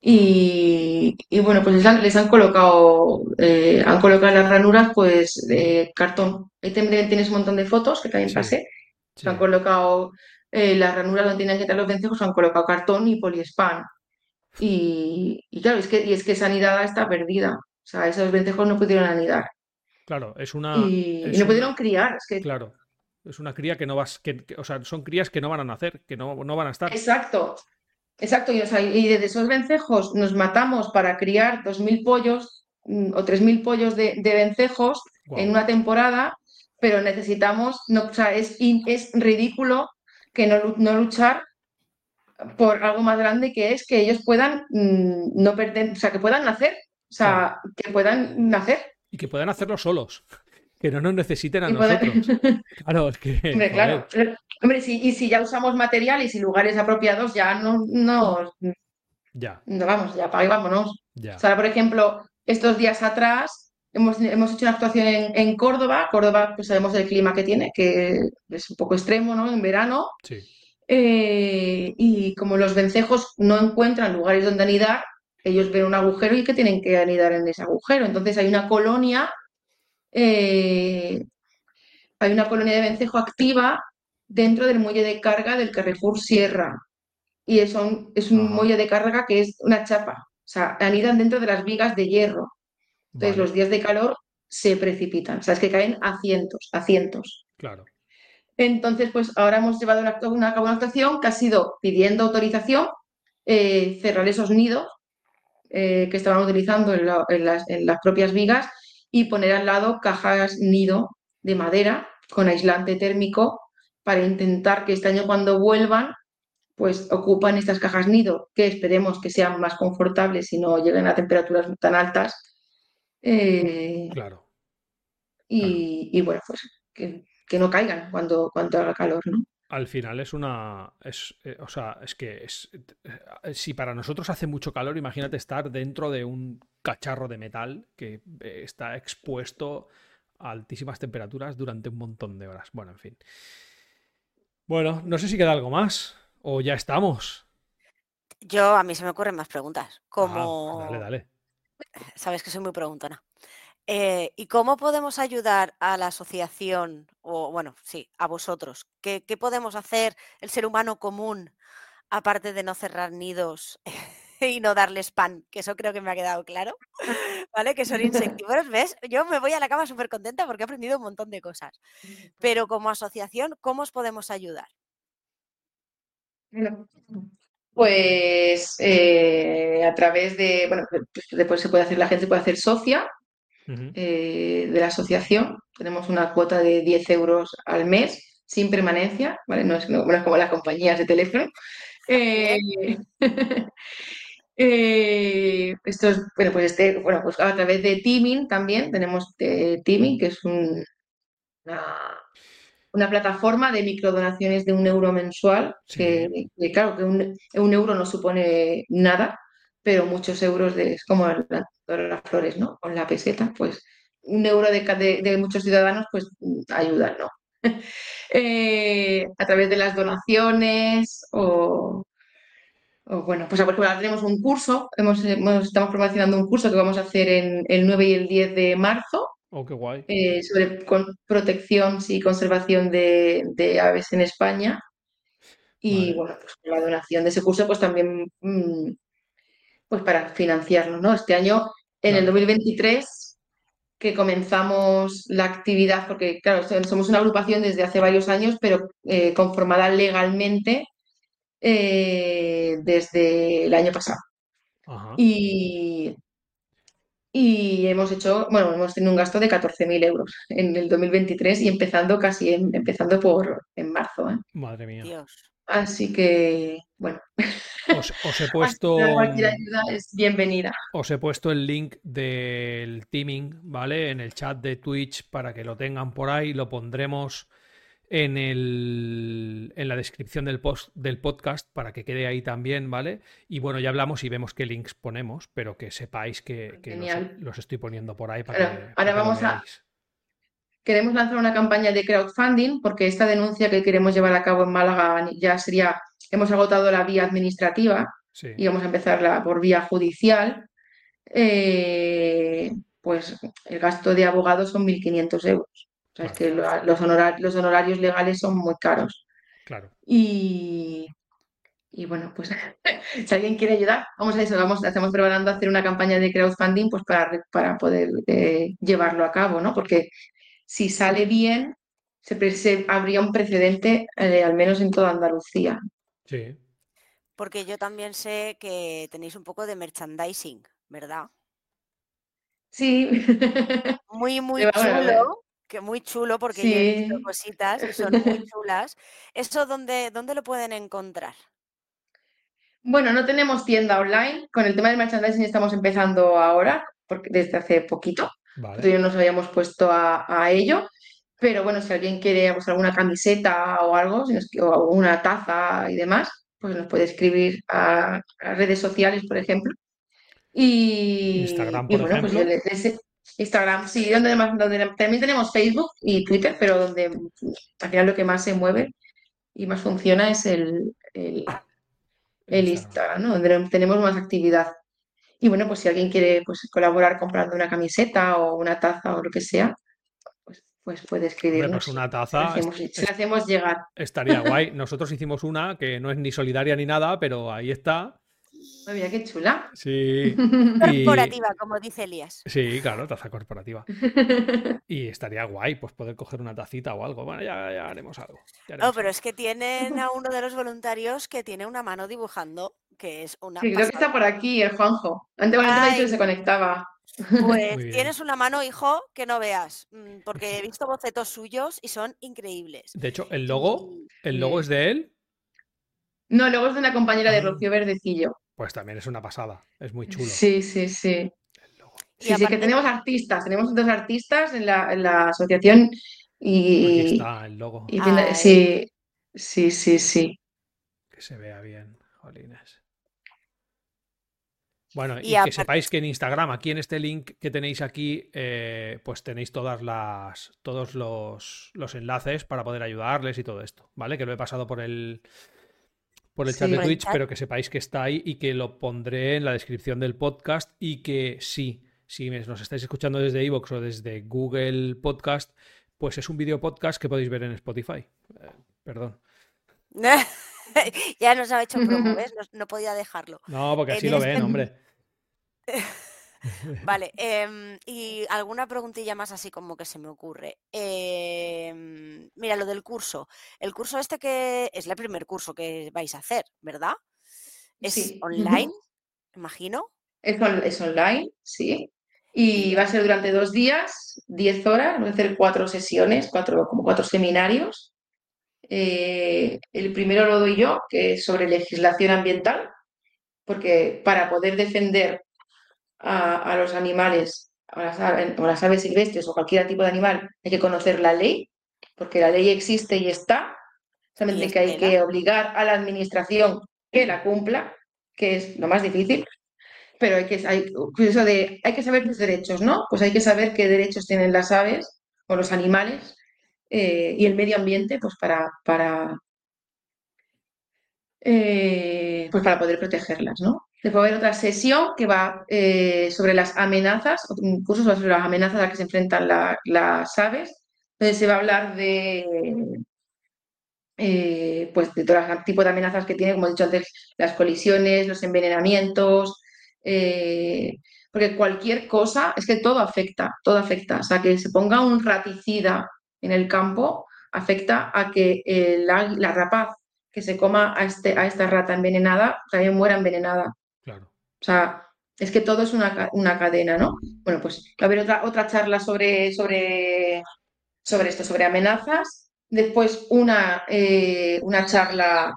Y, y bueno, pues les han, les han colocado, eh, han colocado en las ranuras pues de cartón. Ahí también tienes un montón de fotos que también sí. pasé. Sí. Se han colocado eh, las ranuras donde tienen que estar los vencejos, han colocado cartón y poliespan. Y, y, claro, es que, y es que esa nidada está perdida. O sea, esos vencejos no pudieron anidar. Claro, es una. Y, es y no una... pudieron criar. Es que... Claro. Es una cría que no vas, que, que, o sea, son crías que no van a nacer, que no, no van a estar. Exacto, exacto. Y, o sea, y de esos vencejos nos matamos para criar 2.000 pollos mm, o 3.000 pollos de, de vencejos wow. en una temporada, pero necesitamos, no, o sea, es, es ridículo que no, no luchar por algo más grande que es que ellos puedan mmm, no perder, o sea, que puedan nacer, o sea, claro. que puedan nacer. Y que puedan hacerlo solos que no nos necesiten a y nosotros. Claro, es que. Hombre, claro. Hombre, si, y si ya usamos materiales y lugares apropiados, ya no. no ya. No, vamos, ya para ahí vámonos. Ya. O sea, por ejemplo, estos días atrás hemos, hemos hecho una actuación en, en, Córdoba. Córdoba, pues sabemos el clima que tiene, que es un poco extremo, ¿no? En verano. Sí. Eh, y como los vencejos no encuentran lugares donde anidar, ellos ven un agujero y que tienen que anidar en ese agujero. Entonces hay una colonia eh, hay una colonia de vencejo activa dentro del muelle de carga del Carrefour Sierra. Y es un, es un muelle de carga que es una chapa. O sea, anidan dentro de las vigas de hierro. Entonces, vale. los días de calor se precipitan. O sea, es que caen a cientos, a cientos. Claro. Entonces, pues ahora hemos llevado una, una, una actuación que ha sido pidiendo autorización, eh, cerrar esos nidos eh, que estaban utilizando en, la, en, las, en las propias vigas y poner al lado cajas nido de madera con aislante térmico para intentar que este año cuando vuelvan pues ocupan estas cajas nido que esperemos que sean más confortables y no lleguen a temperaturas tan altas eh, claro, y, claro. y, bueno pues que, que, no caigan cuando, cuando haga calor ¿no? al final es una. Es, eh, o sea, es que es. Eh, si para nosotros hace mucho calor, imagínate estar dentro de un cacharro de metal que eh, está expuesto a altísimas temperaturas durante un montón de horas. Bueno, en fin. Bueno, no sé si queda algo más. O ya estamos. Yo, a mí se me ocurren más preguntas. Como. Ah, dale, dale. Sabes que soy muy preguntona. Eh, ¿Y cómo podemos ayudar a la asociación, o bueno, sí, a vosotros? ¿Qué, ¿Qué, podemos hacer el ser humano común, aparte de no cerrar nidos y no darles pan? Que eso creo que me ha quedado claro, ¿vale? Que son insectívoros, ¿ves? Yo me voy a la cama súper contenta porque he aprendido un montón de cosas. Pero como asociación, ¿cómo os podemos ayudar? Pues eh, a través de, bueno, pues después se puede hacer, la gente puede hacer socia, eh, de la asociación. Tenemos una cuota de 10 euros al mes sin permanencia, ¿vale? No es, no, no es como las compañías de teléfono. Eh, eh, esto es, bueno, pues este, bueno, pues a través de Teaming también tenemos Teaming, que es un, una, una plataforma de microdonaciones de un euro mensual, Sí. que, que claro, que un, un euro no supone nada, pero muchos euros de, es como la- las flores, ¿no? Con la peseta, pues un euro de, de, de muchos ciudadanos, pues ayudan, ¿no? Eh, a través de las donaciones o, o, bueno, pues por ejemplo, ahora tenemos un curso, hemos, hemos- estamos promocionando un curso que vamos a hacer en el 9 y el 10 de marzo Oh, qué guay. eh, sobre con- protección y conservación de, de aves en España. Y Vale. bueno, pues con la donación de ese curso, pues también mm, pues para financiarlo, ¿no? Este año, en el Claro. 2023, que comenzamos la actividad, porque claro, so- somos una agrupación desde hace varios años, pero eh, conformada legalmente eh, desde el año pasado. Ajá. Y, y hemos hecho, bueno, hemos tenido un gasto de 14.000 euros en el 2023 y empezando casi en, empezando por en marzo, ¿eh? Madre mía. Dios. Así que, bueno, Os, os he puesto. cualquier ayuda es bienvenida. Os he puesto el link del teaming, ¿vale? En el chat de Twitch para que lo tengan por ahí. Lo pondremos en, el, en la descripción del, post, del podcast para que quede ahí también, ¿vale? Y bueno, ya hablamos y vemos qué links ponemos, pero que sepáis que, que los, estoy poniendo por ahí para Ahora- que, ahora para que lo vamos a-. Queremos lanzar una campaña de crowdfunding porque esta denuncia que queremos llevar a cabo en Málaga ya sería, hemos agotado la vía administrativa Sí, y vamos a empezarla por vía judicial. Eh, pues el gasto de abogados son 1.500 euros. Es que lo- los, honorar- los honorarios legales son muy caros. claro. Y, y bueno, pues si alguien quiere ayudar, vamos a eso, vamos, estamos preparando hacer una campaña de crowdfunding pues para, para poder eh, llevarlo a cabo, ¿no? Porque si sale bien, se, se- habría un precedente, eh, al menos en toda Andalucía. Sí. Porque yo también sé que tenéis un poco de merchandising, ¿verdad? Sí, Muy, muy chulo. Que muy chulo porque yo he visto Sí. cositas y son muy chulas. ¿Eso dónde, dónde lo pueden encontrar? Bueno, no tenemos tienda online. Con el tema del merchandising estamos empezando ahora, porque desde hace poquito. Vale. Nos habíamos puesto a, a ello. Pero bueno, si alguien quiere pues, alguna camiseta o algo, si nos- o una taza y demás, pues nos puede escribir a, a redes sociales, por ejemplo. Y, Instagram, y por bueno, pues yo ejemplo. les- les- Instagram, sí, donde, más- donde también tenemos Facebook y Twitter, pero donde al final lo que más se mueve y más funciona es el, el, el Instagram, ¿no? Donde tenemos más actividad. Y bueno, pues si alguien quiere pues, colaborar comprando una camiseta o una taza o lo que sea, pues, pues puede escribirnos. pues una la taza hacemos, es- se la hacemos llegar. estaría guay. Nosotros hicimos una que no es ni solidaria ni nada, pero ahí está. Mira qué chula. Sí. Y- Corporativa, como dice Elías. Sí, claro, taza corporativa. Y estaría guay, pues poder coger una tacita o algo. Bueno, ya, ya haremos algo. ya No, haremos pero algo. es que tienen a uno de los voluntarios que tiene una mano dibujando, que es una Sí, creo que está por aquí el Juanjo. Antes, bueno, antes me ha dicho que se conectaba. Pues tienes una mano, hijo, que no veas, mm, porque he visto bocetos suyos y son increíbles. De hecho, el logo, el logo Sí. es de él, No, luego es de una compañera de Ah. Rocío Verdecillo. Pues también es una pasada. Es muy chulo. Sí, sí, sí. logo. Y Sí, sí, que aparte- tenemos artistas, tenemos dos artistas en la, en la asociación Aquí y, está el logo. y tiene- Ay. sí, sí, sí, sí. Que se vea bien, jolines. Bueno, y, Y que aparte- sepáis que en Instagram, aquí en este link que tenéis aquí, eh, pues tenéis todas las, todos los, los enlaces para poder ayudarles y todo esto, ¿vale? Que lo he pasado por el, por el chat de Twitch, chat. pero que sepáis que está ahí y que lo pondré en la descripción del podcast y que sí, si nos estáis escuchando desde iVoox o desde Google Podcast, pues es un video podcast que podéis ver en Spotify. Eh, perdón. ya nos ha hecho promo, ¿ves? No, no podía dejarlo. No, porque En así lo ven, este- hombre. Vale, em, y alguna preguntilla más así como que se me ocurre. Em, mira, lo del curso. El curso este que es el primer curso que vais a hacer, ¿verdad? ¿Es Sí. online? Imagino. Es, on- es online, sí. Y va a ser durante dos días, 10 horas, vamos a hacer cuatro sesiones, cuatro, como cuatro seminarios. Eh, el primero lo doy yo, que es sobre legislación ambiental, porque para poder defender a, los animales, a las, o las aves silvestres o cualquier tipo de animal, hay que conocer la ley, porque la ley existe y está, solamente que hay que obligar a la administración que la cumpla, que es lo más difícil, pero hay que, hay, pues eso de, hay que saber los derechos, ¿no? Pues hay que saber qué derechos tienen las aves o los animales eh, y el medio ambiente, pues para, para, eh, pues para poder protegerlas, ¿no? Después va a haber otra sesión que va eh, sobre las amenazas, un curso sobre las amenazas a las que se enfrentan las aves, donde se va a hablar de, pues de todo el tipo de amenazas que tiene, como he dicho antes, las colisiones, los envenenamientos, porque cualquier cosa, es que todo afecta, todo afecta. O sea, que se ponga un raticida en el campo afecta a que la, rapaz que se coma a, este, a esta rata envenenada también muera envenenada. Claro. O sea, es que todo es una, cadena, ¿no? Bueno, pues va a haber otra, otra charla sobre, sobre, sobre esto, sobre amenazas. Después una, eh, una charla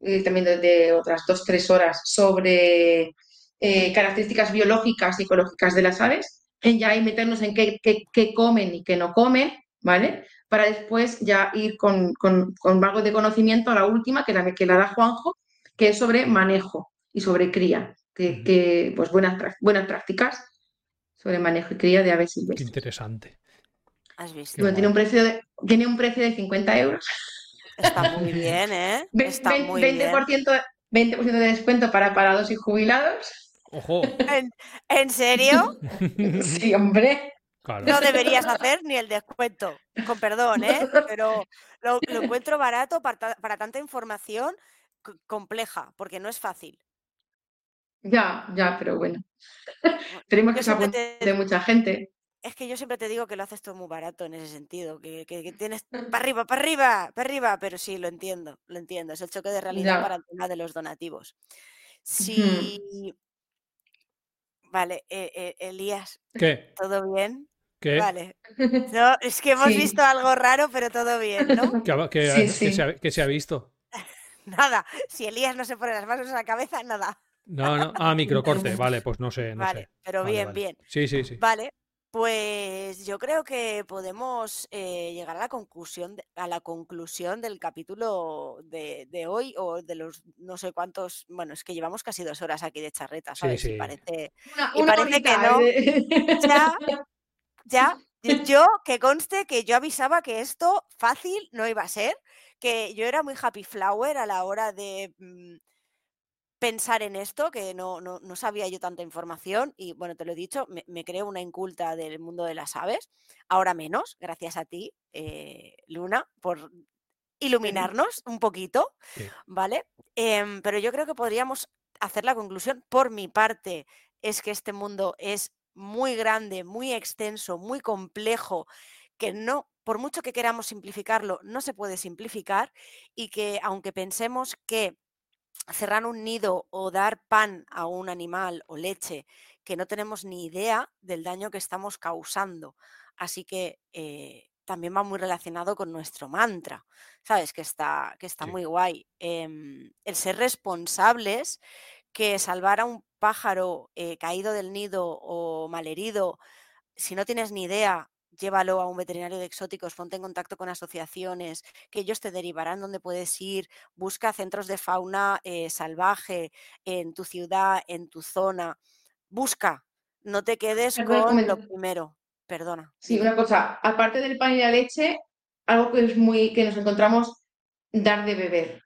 eh, también de, otras dos, tres horas sobre eh, características biológicas y ecológicas de las aves. En ya ahí meternos en qué, qué comen y qué no comen, ¿vale? Para después ya ir con, con, con algo de conocimiento a la última, que la que la da Juanjo, que es sobre manejo y sobre cría, que, pues buenas, buenas prácticas sobre manejo y cría de aves silvestres. Qué interesante. ¿Has visto? tiene, un precio de, tiene un precio de 50 euros. Está muy bien, ¿eh? Está 20, muy 20%, 20 de descuento para parados y jubilados. Ojo. ¿En serio? sí, hombre. No deberías hacer ni el descuento, con perdón, ¿eh? Pero lo, encuentro barato para, tanta información compleja, porque no es fácil. Ya, ya, pero bueno. Tenemos que saber de mucha gente. Es que yo siempre te digo que lo haces todo muy barato en ese sentido, que, tienes para arriba, para arriba, para arriba, pero sí, lo entiendo, lo entiendo. Es el choque de realidad para el tema de los donativos. Sí. Vale, eh, eh, Elías. ¿Qué? ¿Todo bien? ¿Qué? Vale. No, es que hemos visto algo raro, pero todo bien, ¿no? ¿Qué, se, ha, visto? Nada. Si Elías no se pone las manos en la cabeza, nada. No, no. Ah, microcorte. Vale, pues no sé. No vale, pero bien, bien. Sí, sí, sí. Vale. Pues yo creo que podemos eh, llegar a la conclusión de, a la conclusión del capítulo de, hoy o de los no sé cuántos. Bueno, es que llevamos casi dos horas aquí de charreta, ¿sabes? Y parece, y parece que no. Ya, ya, yo que conste que yo avisaba que esto fácil no iba a ser, que yo era muy happy flower a la hora de mm, pensar en esto, que no, no, sabía yo tanta información y bueno, te lo he dicho, me, creo una inculta del mundo de las aves, ahora menos, gracias a ti, eh, Luna, por iluminarnos un poquito, ¿vale? Em, pero yo creo que podríamos hacer la conclusión, por mi parte, es que este mundo es muy grande, muy extenso, muy complejo, que no, por mucho que queramos simplificarlo, no se puede simplificar y que aunque pensemos que cerrar un nido o dar pan a un animal o leche, que no tenemos ni idea del daño que estamos causando. Así que eh, también va muy relacionado con nuestro mantra, ¿sabes? Que está, que está muy guay. Em, el ser responsables que salvar a un pájaro eh, caído del nido o malherido, si no tienes ni idea, llévalo a un veterinario de exóticos, ponte en contacto con asociaciones, que ellos te derivarán donde puedes ir, busca centros de fauna eh, salvaje en tu ciudad, en tu zona, busca, no te quedes con lo primero, perdona. Sí, una cosa, aparte del pan y la leche, algo que es muy, que nos encontramos, dar de beber.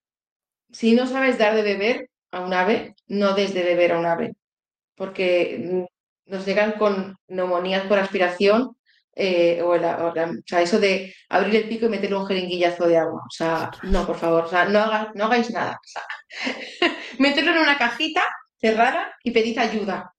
Si no sabes dar de beber, a un ave, no desde beber a un ave, porque mm, nos llegan con neumonías por aspiración eh, o, sea, eso de abrir el pico y meterle un jeringuillazo de agua. O sea, no, por favor, o sea, no, no hagáis nada. O sea, meterlo en una cajita cerrada y pedid ayuda.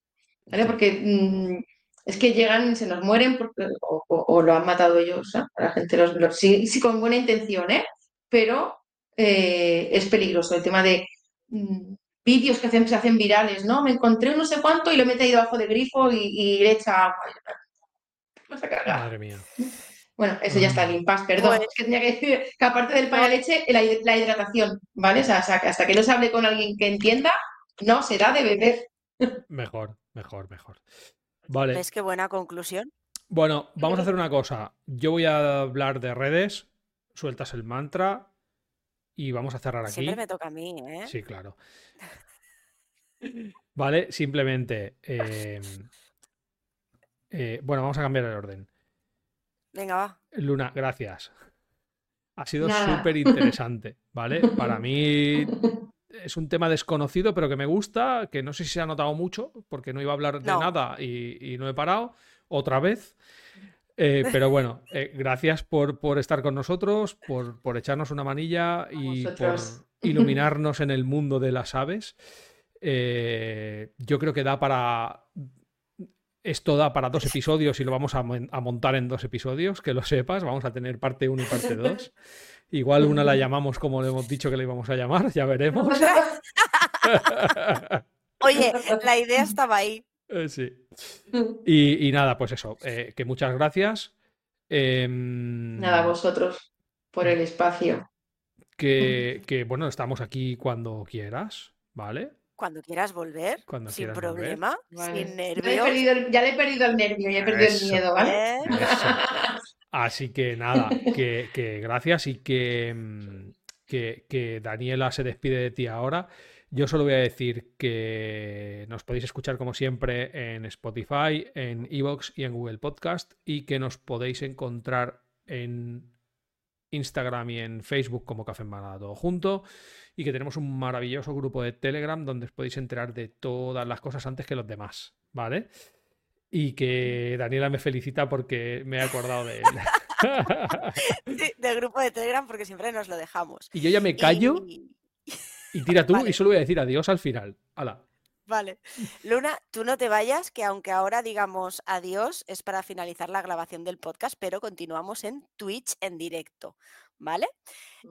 ¿Vale? Porque mm, es que llegan y se nos mueren o, lo han matado ellos. La gente los, sí, con buena intención, ¿eh? Pero eh, es peligroso el tema de mm, vídeos que se hacen virales, ¿no? Me encontré un no sé cuánto y lo mete ahí debajo de grifo y, le echa agua. Madre mía. Bueno, eso ya está, el impasse, perdón. Pues- Es que tenía que decir que aparte del pan de leche, la, hid- la hidratación, ¿vale? O sea, hasta que- hasta que no se hable con alguien que entienda, no será de beber. Mejor, mejor, mejor. Vale. ¿Ves qué buena conclusión? Bueno, vamos a hacer una cosa. Yo voy a hablar de redes, sueltas el mantra y vamos a cerrar aquí. Siempre me toca a mí, ¿eh? Sí, claro. Vale, simplemente. eh, eh, bueno, vamos a cambiar el orden. Venga, va. Luna, gracias. Ha sido súper interesante, ¿vale? Para mí es un tema desconocido, pero que me gusta, que no sé si se ha notado mucho, porque no iba a hablar de No. nada y, y no he parado otra vez. Eh, pero bueno, eh, gracias por, por estar con nosotros, por, por echarnos una manilla y por iluminarnos en el mundo de las aves. Eh, yo creo que da para. Esto da para dos episodios y lo vamos a, mon- a montar en dos episodios, que lo sepas. Vamos a tener parte 1 y parte 2. Igual una la llamamos como le hemos dicho que le íbamos a llamar, ya veremos. Oye, la idea estaba ahí. Eh, sí. Y, y nada, pues eso, eh, que muchas gracias. Em, Nada, vosotros, por el espacio. que, que, bueno, estamos aquí cuando quieras, ¿vale? Cuando quieras volver, Cuando sin quieras volver. problema, Vale. sin Ya le, he nervios. perdido el, ya le he perdido el nervio, ya he perdido Eso. el miedo, ¿vale? ¿eh? Eso. Así que nada, que, que gracias y que, mm, que, que Daniela se despide de ti ahora. Yo solo voy a decir que nos podéis escuchar como siempre en Spotify, en Evox y en Google Podcast y que nos podéis encontrar en Instagram y en Facebook como Café en Manada todo junto y que tenemos un maravilloso grupo de Telegram donde os podéis enterar de todas las cosas antes que los demás, ¿vale? Y que Daniela me felicita porque me he acordado de él. Sí, del grupo de Telegram porque siempre nos lo dejamos. y yo ya me callo Y- y tira tú Vale. y solo voy a decir adiós al final. Hala. Vale. Luna, tú no te vayas, que aunque ahora digamos adiós, es para finalizar la grabación del podcast, pero continuamos en Twitch en directo, ¿vale?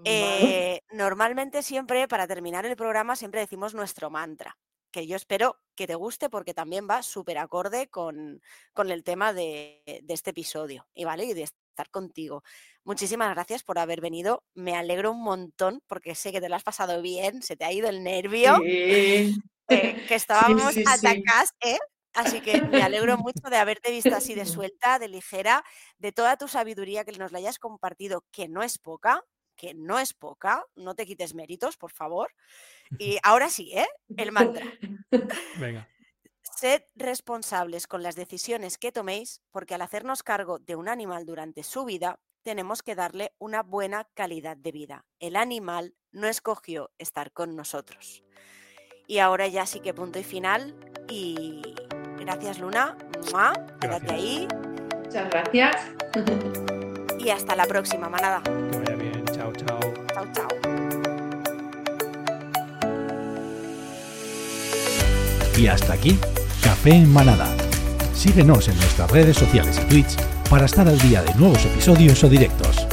Eh, normalmente siempre, para terminar el programa, siempre decimos nuestro mantra, que yo espero que te guste porque también va súper acorde con, con el tema de, de este episodio, y vale, y de estar contigo. Muchísimas gracias por haber venido. Me alegro un montón porque sé que te lo has pasado bien, se te ha ido el nervio Sí. Que estábamos sí, ¿eh? Así que me alegro mucho de haberte visto así de suelta, de ligera, de toda tu sabiduría que nos la hayas compartido, que no es poca, que no es poca, no te quites méritos, por favor. Y ahora sí, ¿eh? El mantra. Venga. Sed responsables con las decisiones que toméis, porque al hacernos cargo de un animal durante su vida, tenemos que darle una buena calidad de vida. El animal no escogió estar con nosotros. Y ahora ya sí que punto y final. Y gracias, Luna. ¡Mua! Quédate Gracias. ahí. Muchas gracias. Y hasta la próxima, manada. Que vaya bien. Chao, chao. Chao, chao. Y hasta aquí, Café en Manada. Síguenos en nuestras redes sociales y Twitch para estar al día de nuevos episodios o directos.